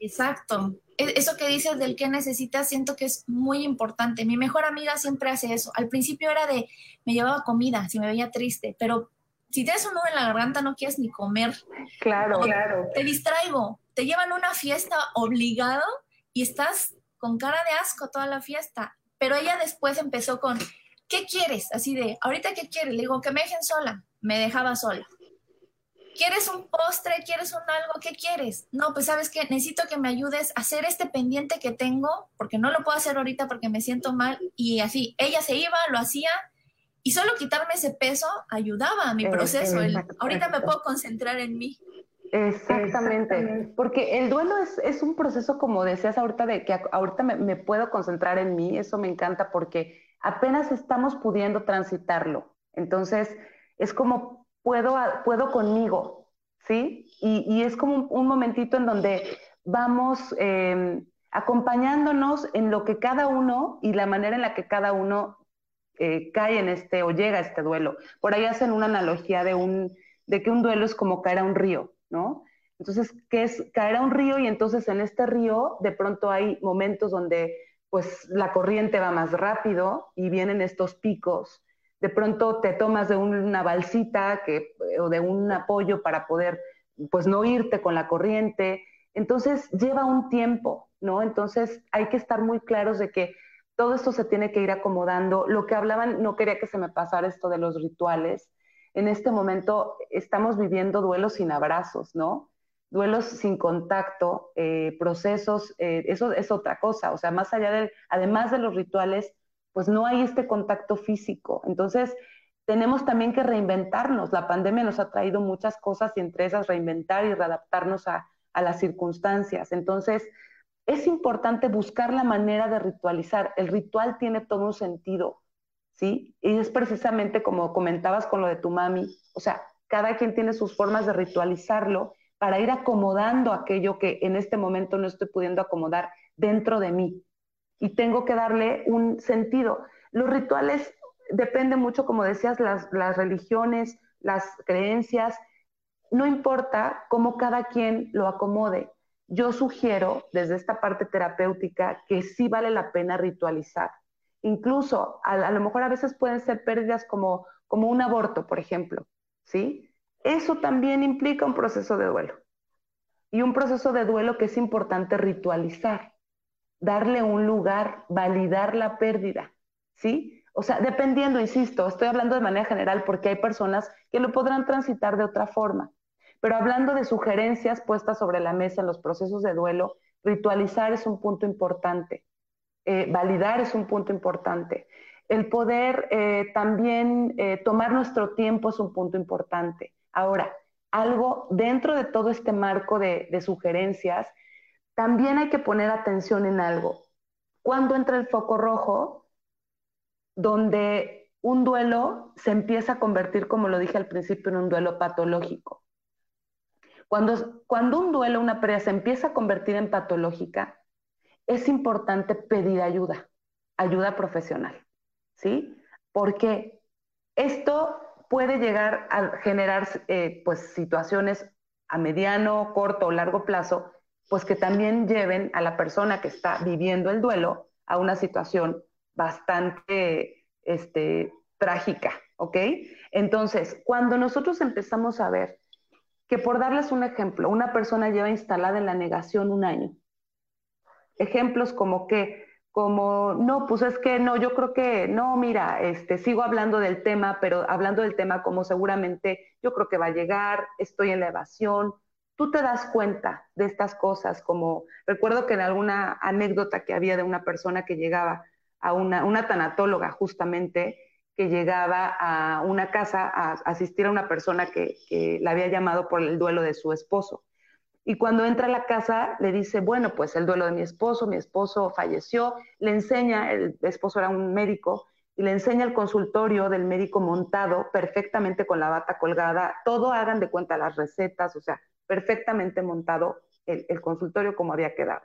Exacto. E, eso que dices del que necesitas siento que es muy importante. Mi mejor amiga siempre hace eso. Al principio era de, me llevaba comida si me veía triste, pero si tienes un nudo en la garganta no quieres ni comer.
Claro, claro.
Te distraigo, te llevan a una fiesta obligado y estás con cara de asco toda la fiesta. Pero ella después empezó con, ¿qué quieres? Así de, ¿ahorita qué quieres? Le digo, que me dejen sola. Me dejaba sola. ¿Quieres un postre? ¿Quieres un algo? ¿Qué quieres? No, pues sabes que necesito que me ayudes a hacer este pendiente que tengo, porque no lo puedo hacer ahorita porque me siento mal. Y así, ella se iba, lo hacía, y solo quitarme ese peso ayudaba a mi proceso. ahorita me puedo concentrar en mí.
Exactamente, porque el duelo es, es, un proceso, como decías ahorita, de que ahorita me, me, puedo concentrar en mí, eso me encanta porque apenas estamos pudiendo transitarlo. Entonces, es como puedo, puedo conmigo, ¿sí? Y, y es como un, un, momentito en donde vamos em, acompañándonos en lo que cada uno y la manera en la que cada uno eh, cae en este o llega a este duelo. Por ahí hacen una analogía de, un, de que un duelo es como caer a un río, ¿no? Entonces, ¿qué es caer a un río? Y entonces en este río de pronto hay momentos donde pues la corriente va más rápido y vienen estos picos. De pronto te tomas de una balsita que, o de un apoyo para poder pues no irte con la corriente. Entonces lleva un tiempo, ¿no? Entonces hay que estar muy claros de que todo esto se tiene que ir acomodando. Lo que hablaban, no quería que se me pasara esto de los rituales. En este momento estamos viviendo duelos sin abrazos, ¿no? Duelos sin contacto, eh, procesos, eh, eso es otra cosa. O sea, más allá del, además de los rituales, pues no hay este contacto físico. Entonces, tenemos también que reinventarnos. La pandemia nos ha traído muchas cosas y entre esas reinventar y readaptarnos a, a las circunstancias. Entonces, es importante buscar la manera de ritualizar. El ritual tiene todo un sentido, ¿sí? Y es precisamente como comentabas con lo de tu mami, o sea, cada quien tiene sus formas de ritualizarlo para ir acomodando aquello que en este momento no estoy pudiendo acomodar dentro de mí. Y tengo que darle un sentido. Los rituales dependen mucho, como decías, las, las religiones, las creencias, no importa cómo cada quien lo acomode yo sugiero desde esta parte terapéutica que sí vale la pena ritualizar. Incluso a, lo mejor a veces pueden ser pérdidas como, como un aborto, por ejemplo, ¿sí? Eso también implica un proceso de duelo. Y un proceso de duelo que es importante ritualizar, darle un lugar, validar la pérdida, ¿sí? O sea, dependiendo, insisto, estoy hablando de manera general porque hay personas que lo podrán transitar de otra forma. Pero hablando de sugerencias puestas sobre la mesa en los procesos de duelo, ritualizar es un punto importante, eh, validar es un punto importante. El poder eh, también eh, tomar nuestro tiempo es un punto importante. Ahora, algo dentro de todo este marco de, de sugerencias, también hay que poner atención en algo. Cuando entra el foco rojo, donde un duelo se empieza a convertir, como lo dije al principio, en un duelo patológico. Cuando, un duelo, una pérdida se empieza a convertir en patológica, es importante pedir ayuda, ayuda profesional, ¿sí? Porque esto puede llegar a generar eh, pues, situaciones a mediano, corto o largo plazo, pues que también lleven a la persona que está viviendo el duelo a una situación bastante este, trágica, ¿ok? Entonces, cuando nosotros empezamos a ver que por darles un ejemplo, una persona lleva instalada en la negación un año. Ejemplos como que, como, no, pues es que no, yo creo que, no, mira, este, sigo hablando del tema, pero hablando del tema como seguramente yo creo que va a llegar, estoy en la evasión. Tú te das cuenta de estas cosas, como recuerdo que en alguna anécdota que había de una persona que llegaba a una, una tanatóloga justamente, que llegaba a una casa a asistir a una persona que, la había llamado por el duelo de su esposo. Y cuando entra a la casa, le dice, bueno, pues el duelo de mi esposo, mi esposo falleció, le enseña, el esposo era un médico, y le enseña el consultorio del médico montado perfectamente con la bata colgada, todo hagan de cuenta las recetas, o sea, perfectamente montado el, el consultorio como había quedado.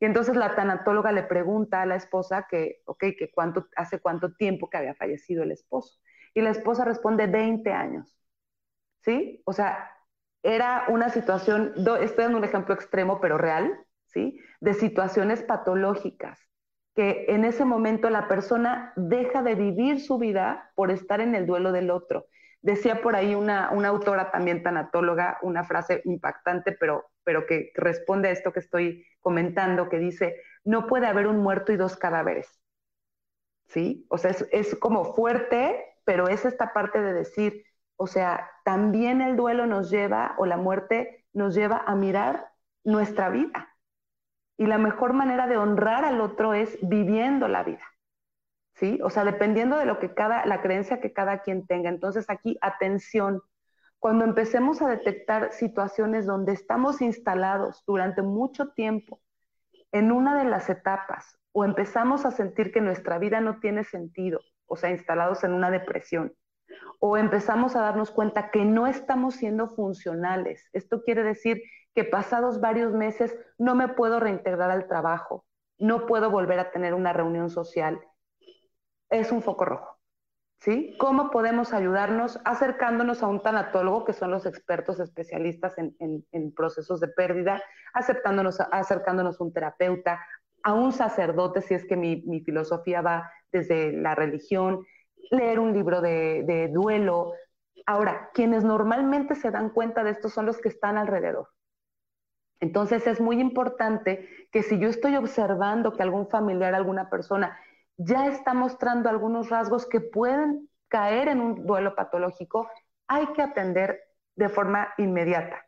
Y entonces la tanatóloga le pregunta a la esposa que, ok, que cuánto, hace cuánto tiempo que había fallecido el esposo. Y la esposa responde 20 años. ¿Sí? O sea, era una situación, estoy dando un ejemplo extremo, pero real, ¿sí? De situaciones patológicas, que en ese momento la persona deja de vivir su vida por estar en el duelo del otro. Decía por ahí una, una autora también tanatóloga una frase impactante, pero, pero que responde a esto que estoy comentando, que dice, no puede haber un muerto y dos cadáveres. ¿Sí? O sea, es, es como fuerte, pero es esta parte de decir, o sea, también el duelo nos lleva, o la muerte nos lleva a mirar nuestra vida. Y la mejor manera de honrar al otro es viviendo la vida. ¿Sí? O sea, dependiendo de lo que cada, la creencia que cada quien tenga. Entonces aquí, atención, cuando empecemos a detectar situaciones donde estamos instalados durante mucho tiempo en una de las etapas o empezamos a sentir que nuestra vida no tiene sentido, o sea, instalados en una depresión, o empezamos a darnos cuenta que no estamos siendo funcionales. Esto quiere decir que pasados varios meses no me puedo reintegrar al trabajo, no puedo volver a tener una reunión social. Es un foco rojo. ¿Sí? ¿Cómo podemos ayudarnos acercándonos a un tanatólogo, que son los expertos especialistas en, procesos de pérdida, aceptándonos, acercándonos a un terapeuta, a un sacerdote, si es que mi, filosofía va desde la religión, leer un libro de, de duelo. Ahora, quienes normalmente se dan cuenta de esto son los que están alrededor. Entonces es muy importante que si yo estoy observando que algún familiar, alguna persona ya está mostrando algunos rasgos que pueden caer en un duelo patológico, hay que atender de forma inmediata.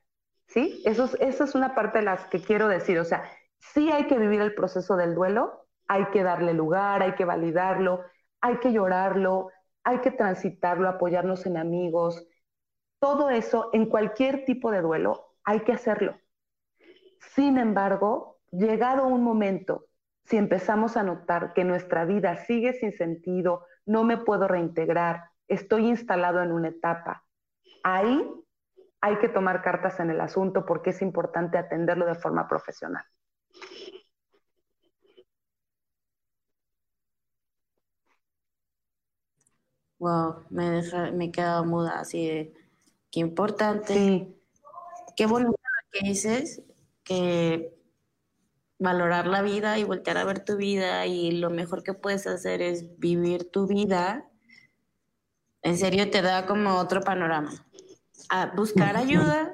¿Sí? Eso es, esa es una parte de las que quiero decir. O sea, sí hay que vivir el proceso del duelo, hay que darle lugar, hay que validarlo, hay que llorarlo, hay que transitarlo, apoyarnos en amigos. Todo eso, en cualquier tipo de duelo, hay que hacerlo. Sin embargo, llegado un momento, si empezamos a notar que nuestra vida sigue sin sentido, no me puedo reintegrar, estoy instalado en una etapa, ahí hay que tomar cartas en el asunto porque es importante atenderlo de forma profesional.
Wow, me deja, me he quedado muda así de qué importante. Sí. Qué bonito lo que dices, que valorar la vida y voltear a ver tu vida y lo mejor que puedes hacer es vivir tu vida, en serio te da como otro panorama. A buscar ayuda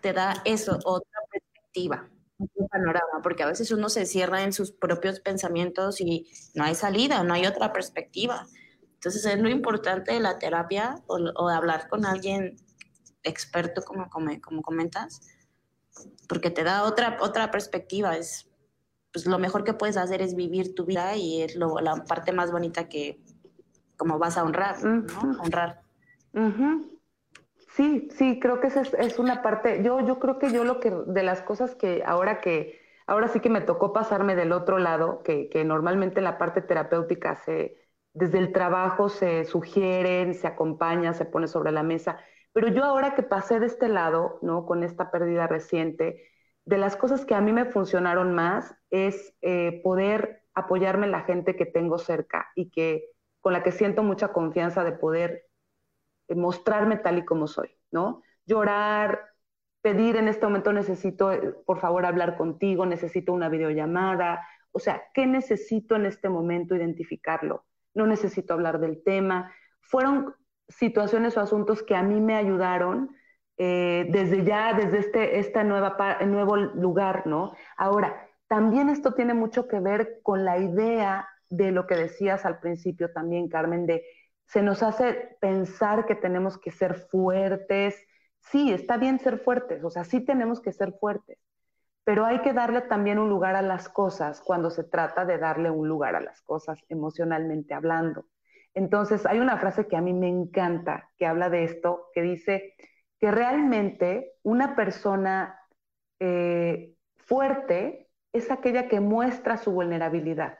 te da eso, otra perspectiva, otro panorama, porque a veces uno se cierra en sus propios pensamientos y no hay salida, no hay otra perspectiva. Entonces es lo importante de la terapia o, de hablar con alguien experto, como, como, como comentas, porque te da otra, otra perspectiva. Es, pues lo mejor que puedes hacer es vivir tu vida y es lo, la parte más bonita que como vas a honrar, ¿no? Honrar.
Sí, sí, creo que esa es, una parte, yo, yo creo que yo lo que, de las cosas que ahora que, ahora sí que me tocó pasarme del otro lado, que, que normalmente en la parte terapéutica se, desde el trabajo se sugieren, se acompaña, se pone sobre la mesa, pero yo ahora que pasé de este lado, ¿no? Con esta pérdida reciente, de las cosas que a mí me funcionaron más es eh, poder apoyarme en la gente que tengo cerca y que con la que siento mucha confianza de poder eh, mostrarme tal y como soy, ¿no? Llorar, pedir en este momento necesito, eh, por favor, hablar contigo, necesito una videollamada, o sea, ¿qué necesito en este momento identificarlo? No necesito hablar del tema. Fueron situaciones o asuntos que a mí me ayudaron eh, desde ya, desde este esta nueva, nuevo lugar, ¿no? Ahora, también esto tiene mucho que ver con la idea de lo que decías al principio también, Carmen, de se nos hace pensar que tenemos que ser fuertes. Sí, está bien ser fuertes, o sea, sí tenemos que ser fuertes, pero hay que darle también un lugar a las cosas cuando se trata de darle un lugar a las cosas emocionalmente hablando. Entonces, hay una frase que a mí me encanta, que habla de esto, que dice que realmente una persona eh, fuerte es aquella que muestra su vulnerabilidad.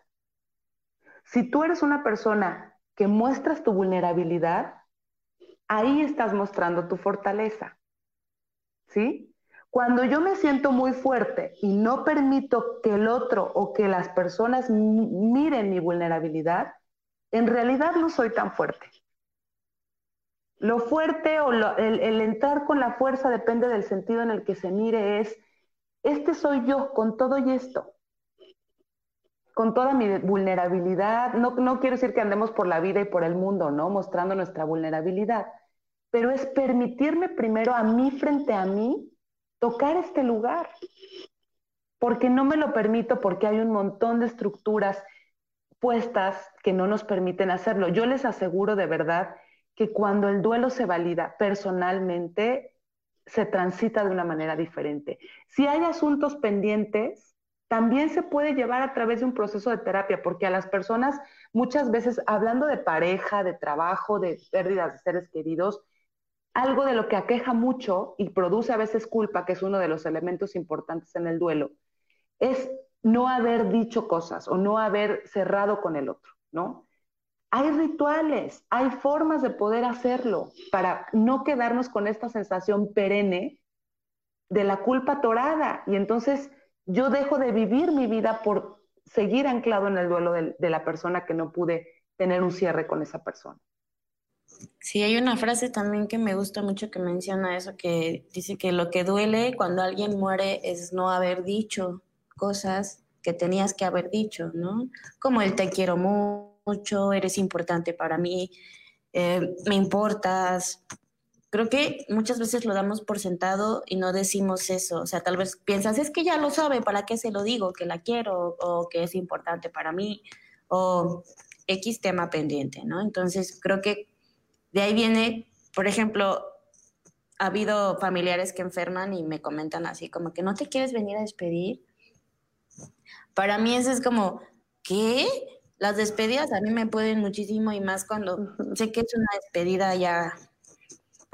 Si tú eres una persona que muestras tu vulnerabilidad, ahí estás mostrando tu fortaleza. ¿Sí? Cuando yo me siento muy fuerte y no permito que el otro o que las personas miren mi vulnerabilidad, en realidad no soy tan fuerte. Lo fuerte o el, entrar con la fuerza depende del sentido en el que se mire, es, este soy yo con todo y esto, con toda mi vulnerabilidad. No, no quiero decir que andemos por la vida y por el mundo, ¿no? Mostrando nuestra vulnerabilidad, pero es permitirme primero a mí frente a mí tocar este lugar, porque no me lo permito porque hay un montón de estructuras que no nos permiten hacerlo. Yo les aseguro de verdad que cuando el duelo se valida personalmente, se transita de una manera diferente. Si hay asuntos pendientes, también se puede llevar a través de un proceso de terapia, porque a las personas muchas veces, hablando de pareja, de trabajo, de pérdidas de seres queridos, algo de lo que aqueja mucho y produce a veces culpa, que es uno de los elementos importantes en el duelo, es no haber dicho cosas o no haber cerrado con el otro, ¿no? Hay rituales, hay formas de poder hacerlo para no quedarnos con esta sensación perenne de la culpa torada y entonces yo dejo de vivir mi vida por seguir anclado en el duelo de, de la persona que no pude tener un cierre con esa persona.
Sí, hay una frase también que me gusta mucho que menciona eso, que dice que lo que duele cuando alguien muere es no haber dicho cosas que tenías que haber dicho, ¿no? Como el te quiero mucho, eres importante para mí, eh, me importas. Creo que muchas veces lo damos por sentado y no decimos eso. O sea, tal vez piensas, es que ya lo sabe, ¿para qué se lo digo? Que la quiero o que es importante para mí o X tema pendiente, ¿no? Entonces, creo que de ahí viene, por ejemplo, ha habido familiares que enferman y me comentan así, como que no te quieres venir a despedir. Para mí eso es como, ¿qué? Las despedidas a mí me pueden muchísimo y más cuando sé que es una despedida ya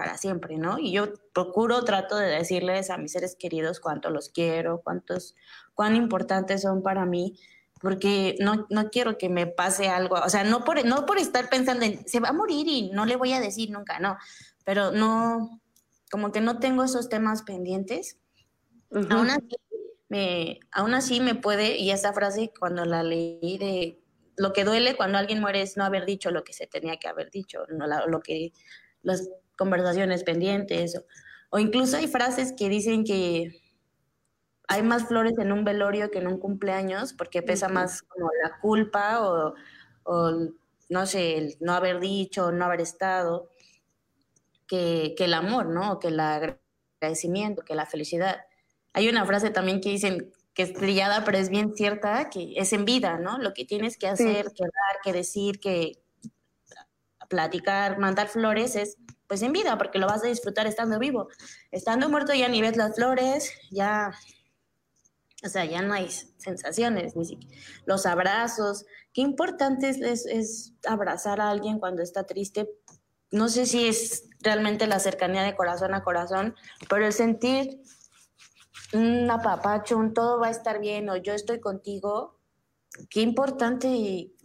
para siempre, ¿no? Y yo procuro, trato de decirles a mis seres queridos cuánto los quiero, cuántos, cuán importantes son para mí, porque no, no quiero que me pase algo, o sea, no por, no por estar pensando en, se va a morir y no le voy a decir nunca, no, pero no, como que no tengo esos temas pendientes. aún, así, me, aún así me puede, y esa frase cuando la leí de lo que duele cuando alguien muere es no haber dicho lo que se tenía que haber dicho, no lo que las conversaciones pendientes, o, o incluso hay frases que dicen que hay más flores en un velorio que en un cumpleaños porque pesa más como la culpa o, no sé, el no haber dicho, no haber estado, que, el amor, ¿no? O que el agradecimiento, que la felicidad. Hay una frase también que dicen que es trillada, pero es bien cierta, que es en vida, ¿no? Lo que tienes que hacer, que dar, que decir, que platicar, mandar flores es pues en vida, porque lo vas a disfrutar estando vivo. Estando muerto ya ni ves las flores, ya o sea, ya no hay sensaciones, ni siquiera los abrazos. Qué importante es, es, abrazar a alguien cuando está triste. No sé si es realmente la cercanía de corazón a corazón, pero el sentir un apapacho, todo va a estar bien o yo estoy contigo, qué importante y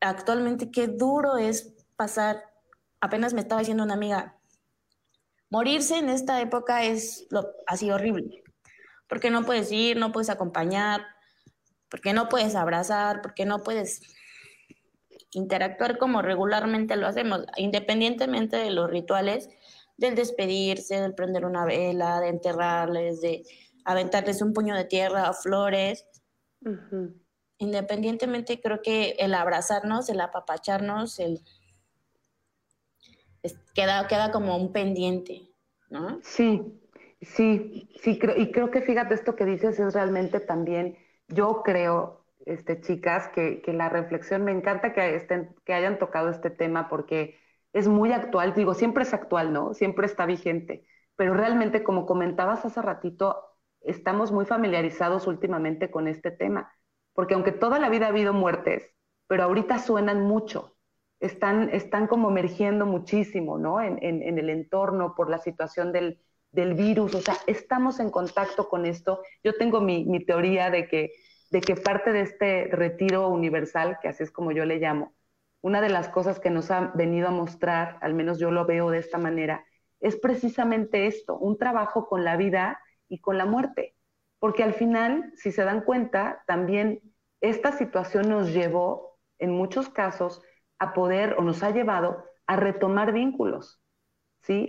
actualmente qué duro es pasar. Apenas me estaba diciendo una amiga, morirse en esta época es lo, así horrible porque no puedes ir, no puedes acompañar, porque no puedes abrazar, porque no puedes interactuar como regularmente lo hacemos, independientemente de los rituales, del despedirse, del prender una vela, de enterrarles, de aventarles un puño de tierra o flores. Independientemente, creo que el abrazarnos, el apapacharnos, el queda, queda como un pendiente, ¿no?
Sí, Sí, sí, creo, y creo que fíjate esto que dices es realmente también, yo creo, este, chicas, que, que la reflexión, me encanta que, estén, que hayan tocado este tema porque es muy actual, digo, siempre es actual, ¿no? Siempre está vigente, pero realmente, como comentabas hace ratito, estamos muy familiarizados últimamente con este tema, porque aunque toda la vida ha habido muertes, pero ahorita suenan mucho, están, están como emergiendo muchísimo, ¿no? En, en, el entorno por la situación del, del virus, o sea, estamos en contacto con esto. Yo tengo mi, teoría de que, de que parte de este retiro universal, que así es como yo le llamo, una de las cosas que nos ha venido a mostrar, al menos yo lo veo de esta manera, es precisamente esto, un trabajo con la vida y con la muerte. Porque al final, si se dan cuenta, también esta situación nos llevó, en muchos casos, a poder o nos ha llevado a retomar vínculos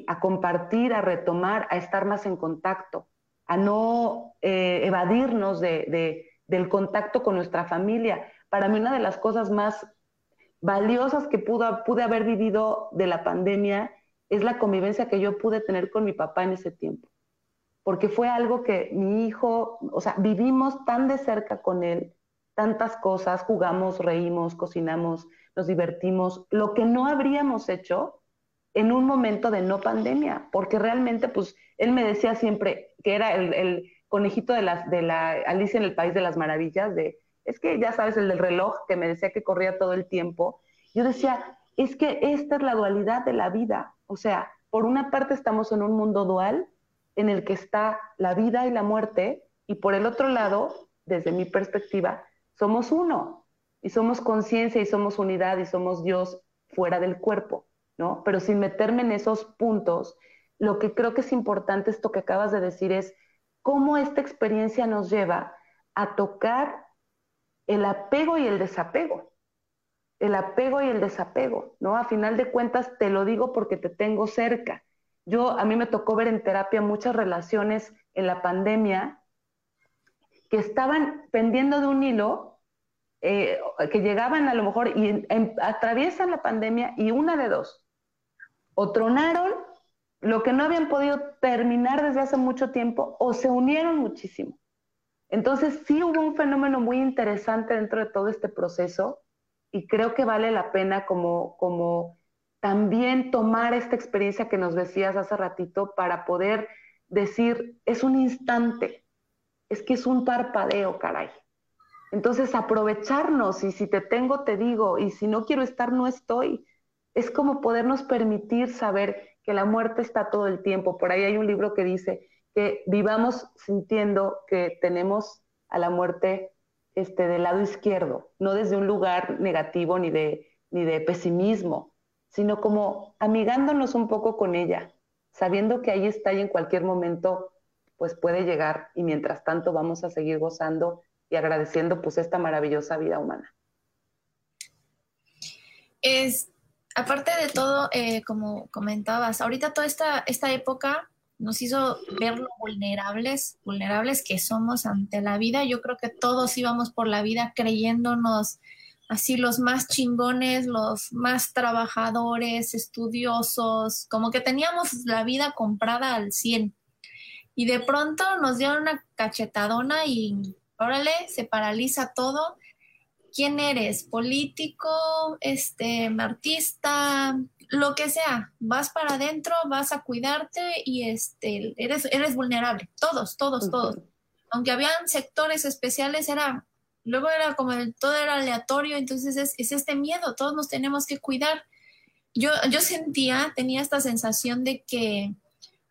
a compartir, a retomar, a estar más en contacto, a no eh, evadirnos de, del contacto con nuestra familia. Para mí una de las cosas más valiosas que pude haber vivido de la pandemia es la convivencia que yo pude tener con mi papá en ese tiempo. Porque fue algo que mi hijo, o sea, vivimos tan de cerca con él, tantas cosas, jugamos, reímos, cocinamos, nos divertimos, lo que no habríamos hecho en un momento de no pandemia, porque realmente, pues, él me decía siempre que era el, conejito de, las, de la Alicia en el País de las Maravillas, de, es que ya sabes, el del reloj, que me decía que corría todo el tiempo. Yo decía, es que esta es la dualidad de la vida. O sea, por una parte estamos en un mundo dual en el que está la vida y la muerte, y por el otro lado, desde mi perspectiva, somos uno, y somos conciencia, y somos unidad, y somos Dios fuera del cuerpo. ¿no? Pero sin meterme en esos puntos, lo que creo que es importante, esto que acabas de decir, es cómo esta experiencia nos lleva a tocar el apego y el desapego. El apego y el desapego, ¿no? A final de cuentas te lo digo porque te tengo cerca. Yo, a mí me tocó ver en terapia muchas relaciones en la pandemia que estaban pendiendo de un hilo, eh, que llegaban a lo mejor y atraviesan la pandemia y una de dos, o tronaron lo que no habían podido terminar desde hace mucho tiempo o se unieron muchísimo. Entonces sí hubo un fenómeno muy interesante dentro de todo este proceso y creo que vale la pena como, como también tomar esta experiencia que nos decías hace ratito para poder decir, es un instante, es que es un parpadeo, caray. Entonces aprovecharnos y si te tengo, te digo, y si no quiero estar, no estoy. Es como podernos permitir saber que la muerte está todo el tiempo. Por ahí hay un libro que dice que vivamos sintiendo que tenemos a la muerte este, del lado izquierdo, no desde un lugar negativo ni de, ni de pesimismo, sino como amigándonos un poco con ella, sabiendo que ahí está y en cualquier momento pues puede llegar y mientras tanto vamos a seguir gozando y agradeciendo pues esta maravillosa vida humana.
Es, aparte de todo, eh, como comentabas, ahorita toda esta, esta época nos hizo ver lo vulnerables, vulnerables que somos ante la vida. Yo creo que todos íbamos por la vida creyéndonos así los más chingones, los más trabajadores, estudiosos, como que teníamos la vida comprada al 100. Y de pronto nos dieron una cachetadona y órale, se paraliza todo. Quién eres, político, este, artista, lo que sea, vas para adentro, vas a cuidarte y este, eres, eres vulnerable, todos, todos, todos. Aunque habían sectores especiales, era, luego era como todo era aleatorio, entonces es, es este miedo, todos nos tenemos que cuidar. Yo, yo sentía, tenía esta sensación de que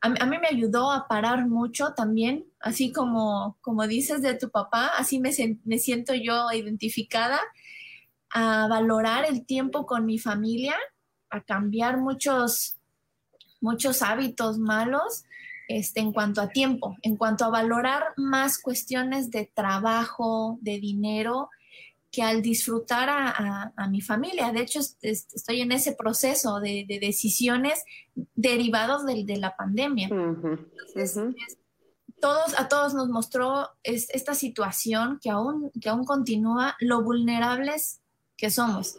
a, mí me ayudó a parar mucho también, así como, como dices de tu papá, así me, me siento yo identificada, a valorar el tiempo con mi familia, a cambiar muchos, muchos hábitos malos este, en cuanto a tiempo, en cuanto a valorar más cuestiones de trabajo, de dinero, que al disfrutar a, mi familia. De hecho, estoy en ese proceso de, decisiones derivados de, la pandemia. todos, a todos nos mostró esta situación que aún, que aún continúa, lo vulnerables que somos.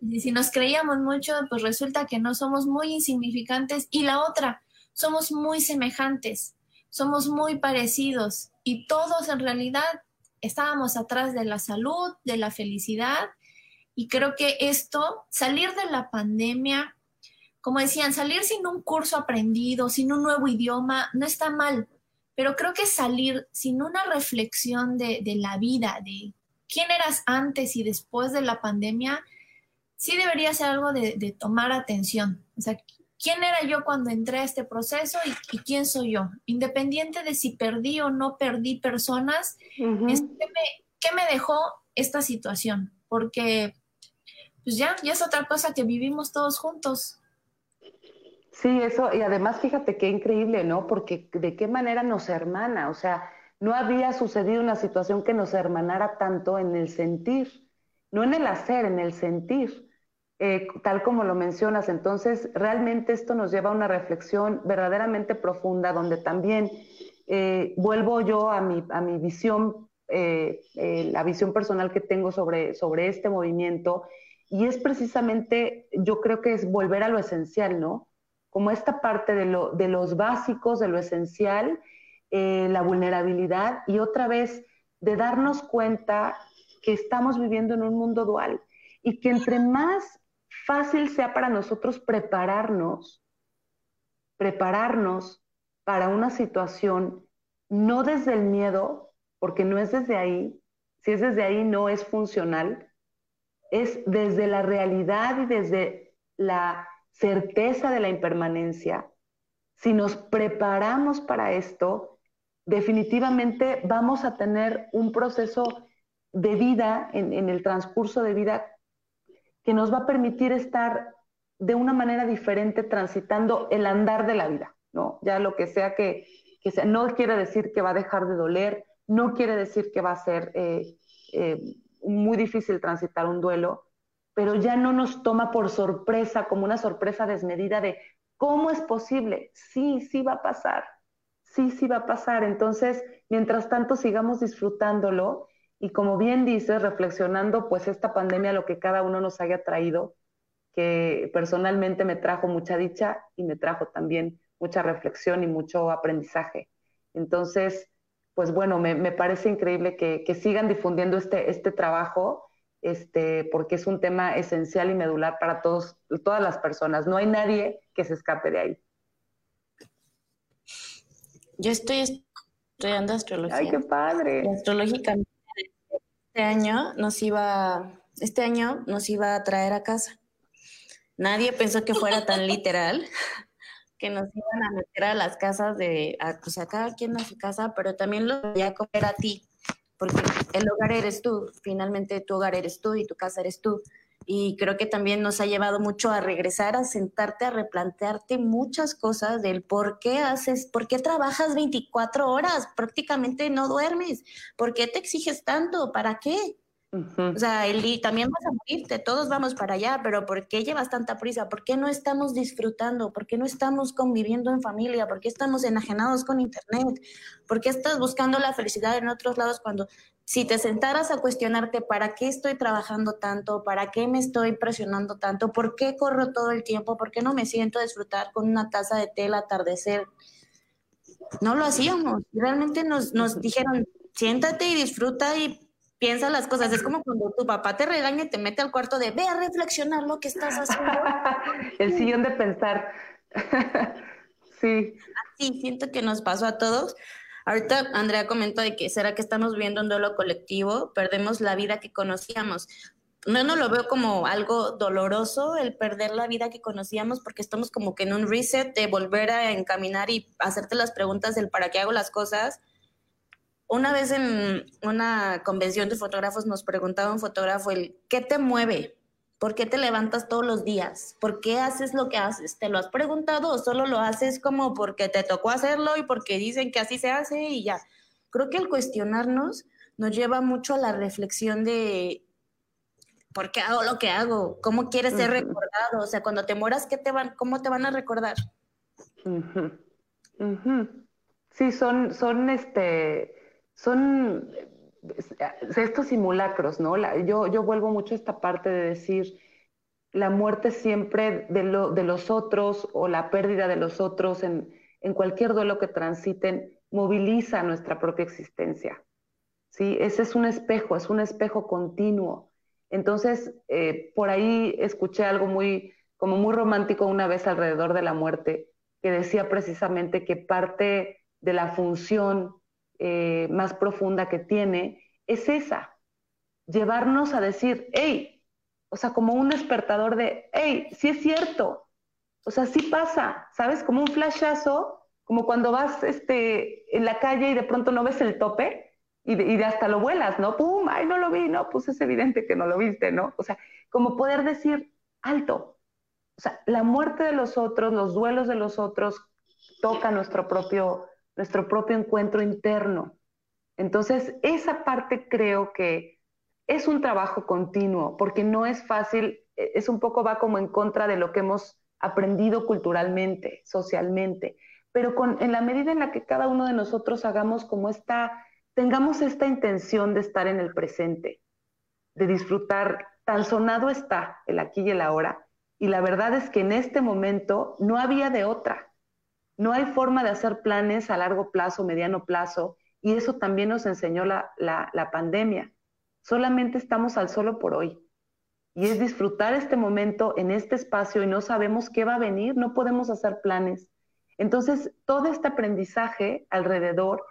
Y si nos creíamos mucho, pues resulta que no somos muy insignificantes. Y la otra, somos muy semejantes, somos muy parecidos y todos en realidad estábamos atrás de la salud, de la felicidad, y creo que esto, salir de la pandemia, como decían, salir sin un curso aprendido, sin un nuevo idioma, no está mal, pero creo que salir sin una reflexión de, la vida, de quién eras antes y después de la pandemia, sí debería ser algo de, tomar atención. O sea, quién era yo cuando entré a este proceso y, quién soy yo. Independiente de si perdí o no perdí personas, ¿qué, me, dejó esta situación? Porque pues ya, ya es otra cosa que vivimos todos juntos.
Sí, eso, y además fíjate qué increíble, ¿no? Porque de qué manera nos hermana, o sea, no había sucedido una situación que nos hermanara tanto en el sentir, no en el hacer, en el sentir. Eh, tal como lo mencionas. Entonces, realmente esto nos lleva a una reflexión verdaderamente profunda, donde también eh, vuelvo yo a mi, a mi visión, eh, la visión personal que tengo sobre, sobre este movimiento, y es precisamente, yo creo que es volver a lo esencial, ¿no? Como esta parte de, lo, de los básicos, de lo esencial, la vulnerabilidad, y otra vez de darnos cuenta que estamos viviendo en un mundo dual y que entre más fácil sea para nosotros prepararnos, prepararnos para una situación, no desde el miedo, porque no es desde ahí, si es desde ahí no es funcional, es desde la realidad y desde la certeza de la impermanencia. Si nos preparamos para esto, definitivamente vamos a tener un proceso de vida en, el transcurso de vida que nos va a permitir estar de una manera diferente transitando el andar de la vida, ¿no? Ya lo que sea que, que no quiere decir que va a dejar de doler, no quiere decir que va a ser eh, eh, muy difícil transitar un duelo, pero ya no nos toma por sorpresa, como una sorpresa desmedida de cómo es posible. Sí, sí va a pasar, sí, sí va a pasar. Entonces, mientras tanto, sigamos disfrutándolo y como bien dices, reflexionando pues esta pandemia, lo que cada uno nos haya traído, que personalmente me trajo mucha dicha y me trajo también mucha reflexión y mucho aprendizaje. Entonces, pues bueno, me, parece increíble que, sigan difundiendo este, este trabajo, este, porque es un tema esencial y medular para todos, todas las personas. No hay nadie que se escape de ahí.
Yo estoy estudiando astrología.
¡Ay, qué padre!
Astrológicamente, este año nos iba, este año nos iba a traer a casa. Nadie pensó que fuera tan literal que nos iban a meter a las casas de, a, sea, cada quien a su casa, pero también lo a comer a ti, porque el hogar eres tú, finalmente tu hogar eres tú y tu casa eres tú. Y creo que también nos ha llevado mucho a regresar, a sentarte, a replantearte muchas cosas del por qué haces, por qué trabajas 24 horas, prácticamente no duermes, por qué te exiges tanto, para qué. O sea, el, también vas a morirte, todos vamos para allá, pero ¿por qué llevas tanta prisa? ¿Por qué no estamos disfrutando? ¿Por qué no estamos conviviendo en familia? ¿Por qué estamos enajenados con Internet? ¿Por qué estás buscando la felicidad en otros lados cuando si te sentaras a cuestionarte para qué estoy trabajando tanto, para qué me estoy presionando tanto, por qué corro todo el tiempo, por qué no me siento a disfrutar con una taza de té al atardecer? No lo hacíamos. Realmente nos, nos dijeron, siéntate y disfruta y piensa las cosas. Es como cuando tu papá te regaña y te mete al cuarto de ve a reflexionar lo que estás haciendo.
El sillón de pensar. sí.
Así siento que nos pasó a todos. Ahorita Andrea comentó de que será que estamos viendo un duelo colectivo, perdemos la vida que conocíamos. No, no lo veo como algo doloroso el perder la vida que conocíamos porque estamos como que en un reset de volver a encaminar y hacerte las preguntas del para qué hago las cosas una vez en una convención de fotógrafos nos preguntaba un fotógrafo el ¿qué te mueve? ¿Por qué te levantas todos los días? ¿Por qué haces lo que haces? ¿Te lo has preguntado o solo lo haces como porque te tocó hacerlo y porque dicen que así se hace y ya? Creo que el cuestionarnos nos lleva mucho a la reflexión de ¿por qué hago lo que hago? ¿Cómo quieres ser recordado? O sea, cuando te mueras, ¿qué te van, ¿cómo te van a recordar?
Sí, son, son este, son estos simulacros, ¿no? yo, yo vuelvo mucho a esta parte de decir, la muerte siempre de, lo, de los otros o la pérdida de los otros en, en cualquier duelo que transiten moviliza nuestra propia existencia. ¿sí? Ese es un espejo, es un espejo continuo. Entonces, eh, por ahí escuché algo muy, como muy romántico una vez alrededor de la muerte, que decía precisamente que parte de la función eh, más profunda que tiene es esa, llevarnos a decir, hey, o sea, como un despertador de, hey, sí es cierto, o sea, sí pasa, ¿sabes? Como un flashazo, como cuando vas este, en la calle y de pronto no ves el tope y de, hasta lo vuelas, ¿no? ¡Pum! ¡Ay, no lo vi! No, pues es evidente que no lo viste, ¿no? O sea, como poder decir, alto. O sea, la muerte de los otros, los duelos de los otros, toca nuestro propio nuestro propio encuentro interno. Entonces, esa parte creo que es un trabajo continuo, porque no es fácil, e, es un poco va como en contra de lo que hemos aprendido culturalmente, socialmente, pero con, en la medida en la que cada uno de nosotros hagamos como esta, tengamos esta intención de estar en el presente, de disfrutar, tan sonado está el aquí y el ahora, y la verdad es que en este momento no había de otra. No hay forma de hacer planes a largo plazo, mediano plazo, y eso también nos enseñó la, pandemia. Solamente estamos al solo por hoy. Y es disfrutar este momento en este espacio y no sabemos qué va a venir, no podemos hacer planes. Entonces, todo este aprendizaje alrededor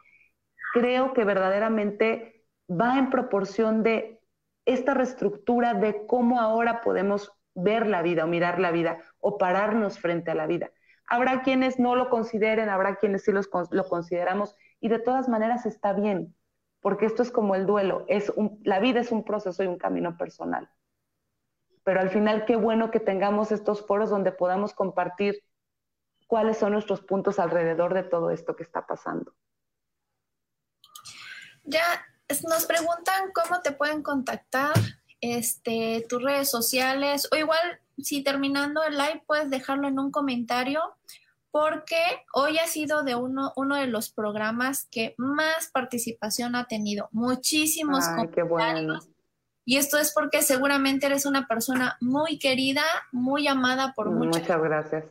creo que verdaderamente va en proporción de esta reestructura de cómo ahora podemos ver la vida o mirar la vida o pararnos frente a la vida. Habrá quienes no lo consideren, habrá quienes sí lo consideramos y de todas maneras está bien, porque esto es como el duelo, es la vida es un proceso y un camino personal. Pero al final qué bueno que tengamos estos foros donde podamos compartir cuáles son nuestros puntos alrededor de todo esto que está pasando.
Ya nos preguntan cómo te pueden contactar, este, tus redes sociales, o igual si terminando el live puedes dejarlo en un comentario, porque hoy ha sido de uno, uno de los programas que más participación ha tenido. Muchísimos
Ay, qué bueno.
Y esto es porque seguramente eres una persona muy querida, muy amada por muchos.
Muchas gracias.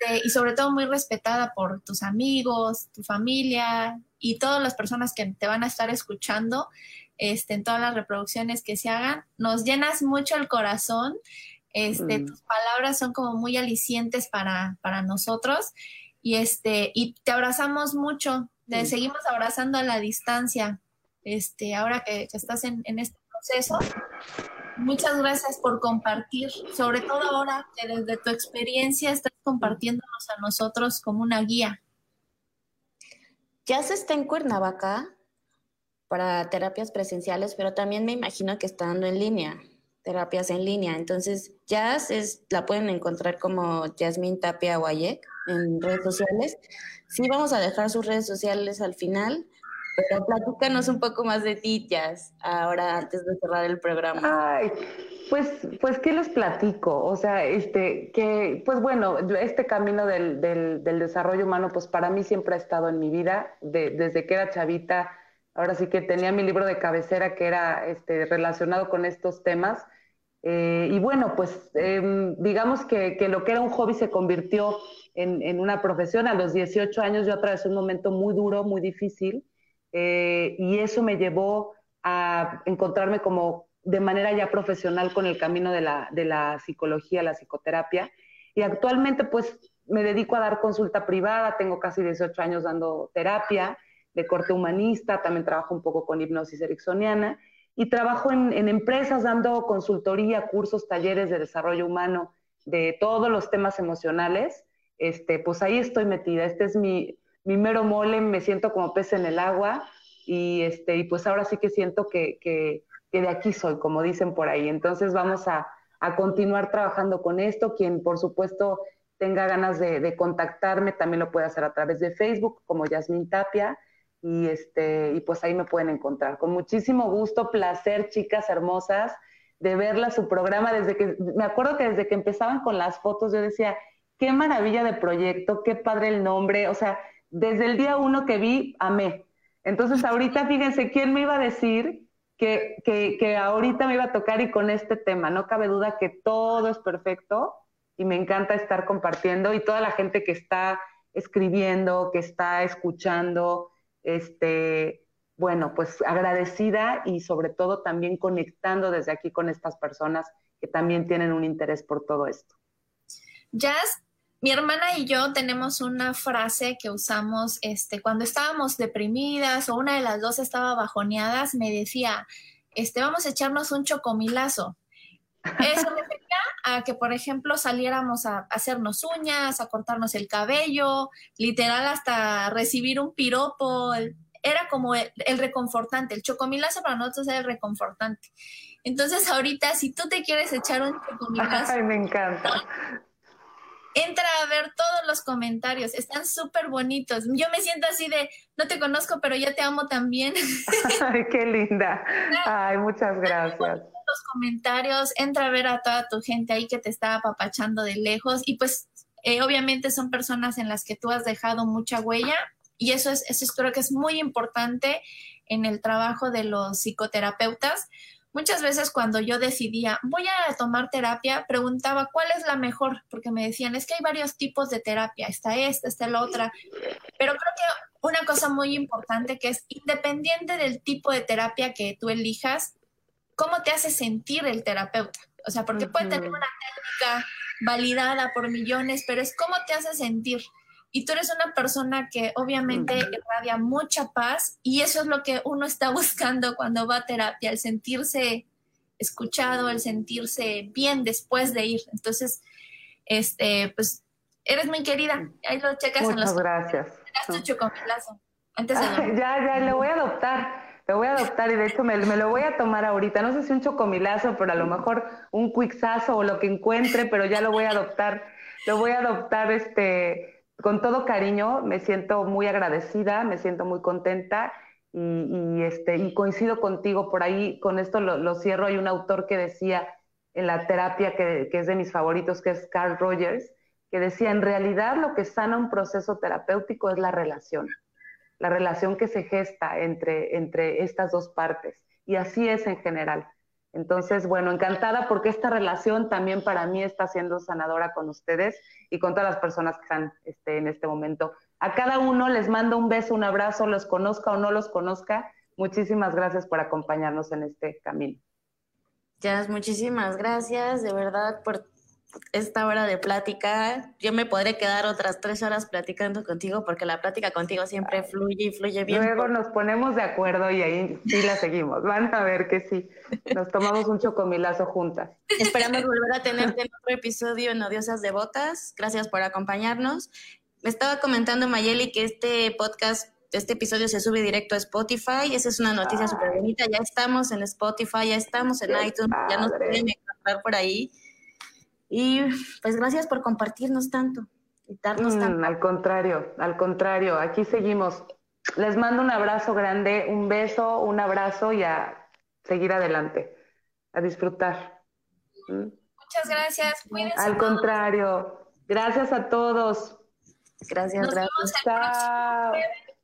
Este, y sobre todo muy respetada por tus amigos, tu familia y todas las personas que te van a estar escuchando este, en todas las reproducciones que se hagan. Nos llenas mucho el corazón. Este,
Mm.
Tus palabras son como muy alicientes para, para nosotros. Y, este, y te abrazamos mucho. Te
Mm.
seguimos abrazando a la distancia. Este, ahora que, que estás en, en este proceso. Muchas gracias por compartir, sobre todo ahora que desde tu experiencia estás compartiéndonos a nosotros como una guía.
Ya se está en Cuernavaca para terapias presenciales, pero también me imagino que está dando en línea, terapias en línea. Entonces, Jazz es, la pueden encontrar como Yasmin Tapia Guayek en redes sociales. Sí, vamos a dejar sus redes sociales al final, pero platícanos un poco más de ti, Jazz, ahora antes de cerrar el programa.
Ay, pues, pues, ¿qué les platico? O sea, este, que, pues bueno, este camino del, del, del desarrollo humano, pues para mí siempre ha estado en mi vida, de, desde que era chavita, ahora sí que tenía mi libro de cabecera que era este, relacionado con estos temas. Eh, y bueno, pues eh, digamos que, lo que era un hobby se convirtió en, en, una profesión. A los 18 años yo atravesé un momento muy duro, muy difícil, eh, y eso me llevó a encontrarme como de manera ya profesional con el camino de la, de la psicología, la psicoterapia. Y actualmente pues me dedico a dar consulta privada, tengo casi 18 años dando terapia de corte humanista, también trabajo un poco con hipnosis ericksoniana y trabajo en, empresas dando consultoría, cursos, talleres de desarrollo humano, de todos los temas emocionales. Este, pues ahí estoy metida. Este es mi, mi mero mole, me siento como pez en el agua y, este, y pues ahora sí que siento que, que, de aquí soy, como dicen por ahí. Entonces vamos a, a, continuar trabajando con esto. Quien por supuesto tenga ganas de, de contactarme también lo puede hacer a través de Facebook como Yasmin Tapia y este y pues ahí me pueden encontrar. Con muchísimo gusto, placer, chicas hermosas, de verla su programa desde que me acuerdo que desde que empezaban con las fotos yo decía, qué maravilla de proyecto, qué padre el nombre, o sea, desde el día uno que vi, amé. Entonces ahorita fíjense, ¿quién me iba a decir que, que, que ahorita me iba a tocar y con este tema? No cabe duda que todo es perfecto y me encanta estar compartiendo y toda la gente que está escribiendo, que está escuchando, este, bueno, pues agradecida y sobre todo también conectando desde aquí con estas personas que también tienen un interés por todo esto.
Jazz, mi hermana y yo tenemos una frase que usamos este, cuando estábamos deprimidas o una de las dos estaba bajoneadas, me decía, este, vamos a echarnos un chocomilazo. Eso me refería a que, por ejemplo, saliéramos a hacernos uñas, a cortarnos el cabello, literal hasta recibir un piropo. Era como el, el reconfortante. El chocomilazo para nosotros era el reconfortante. Entonces, ahorita, si tú te quieres echar un chocomilazo.
Ay, me encanta.
Entra a ver todos los comentarios, están súper bonitos. Yo me siento así de, no te conozco, pero yo te amo también.
Ay, qué linda. Ay, muchas gracias
los comentarios, entra a ver a toda tu gente ahí que te está apapachando de lejos y pues eh, obviamente son personas en las que tú has dejado mucha huella y eso es, eso es, creo que es muy importante en el trabajo de los psicoterapeutas. Muchas veces cuando yo decidía, voy a tomar terapia, preguntaba cuál es la mejor, porque me decían, es que hay varios tipos de terapia, está esta, está la otra, pero creo que una cosa muy importante que es independiente del tipo de terapia que tú elijas, cómo te hace sentir el terapeuta. O sea, porque uh -huh. puede tener una técnica validada por millones, pero es cómo te hace sentir. Y tú eres una persona que obviamente uh -huh. irradia mucha paz y eso es lo que uno está buscando cuando va a terapia, el sentirse escuchado, el sentirse bien después de ir. Entonces, este, pues, eres muy querida. Ahí lo checas
Muchas
en los
gracias.
tu chocomilazo. Antes de
Ay, ya, ya, lo voy a adoptar. Lo voy a adoptar y de hecho me, lo voy a tomar ahorita. No sé si un chocomilazo, pero a lo mejor un cuixazo o lo que encuentre, pero ya lo voy a adoptar. lo voy a adoptar este, con todo cariño. Me siento muy agradecida, me siento muy contenta y, este, y coincido contigo por ahí. Con esto lo, cierro. Hay un autor que decía en la terapia que, que es de mis favoritos, que es Carl Rogers, que decía, en realidad lo que sana un proceso terapéutico es la relación, la relación que se gesta entre, entre estas dos partes. Y así es en general. Entonces, bueno, encantada porque esta relación también para mí está siendo sanadora con ustedes y con todas las personas que están este, en este momento. A cada uno les mando un beso, un abrazo, los conozca o no los conozca. Muchísimas gracias por acompañarnos en este camino.
Jazz, muchísimas gracias de verdad por esta hora de plática. Yo me podré quedar otras tres horas platicando contigo porque la plática contigo siempre fluye y fluye bien.
Luego nos ponemos de acuerdo y ahí sí la seguimos. Van a ver que sí. Nos tomamos un chocomilazo juntas.
Esperamos volver a tenerte en otro episodio en Odiosas Devotas. Gracias por acompañarnos. Me estaba comentando Mayeli que este podcast este episodio se sube directo a Spotify. Esa es una noticia súper bonita. Ya estamos en Spotify, ya estamos en iTunes, ya nos pueden encontrar por ahí. Y pues gracias por compartirnos tanto y darnos mm, tanto.
Al contrario, al contrario, aquí seguimos. Les mando un abrazo grande, un beso, un abrazo y a seguir adelante, a disfrutar.
¿Mm? Muchas gracias, cuídense.
Al contrario, gracias a todos.
Gracias, gracias. Chao.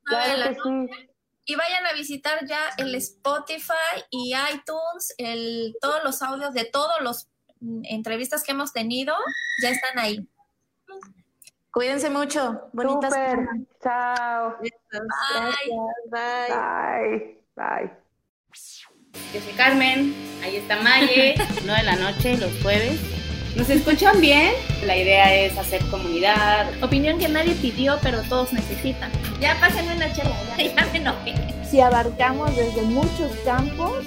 Claro que sí.
Y vayan a visitar ya el Spotify y iTunes, el, todos los audios de todos los entrevistas que hemos tenido ya están ahí.
Cuídense mucho. Bonitas.
Super. Chao.
Bye.
Bye. Bye.
Yo soy Carmen. Ahí está Maye. 9 de la noche, los jueves. ¿Nos escuchan bien? La idea es hacer comunidad.
Opinión que nadie pidió, pero todos necesitan. Ya pasen una charla, ya, ya me enojé.
Si abarcamos desde muchos campos,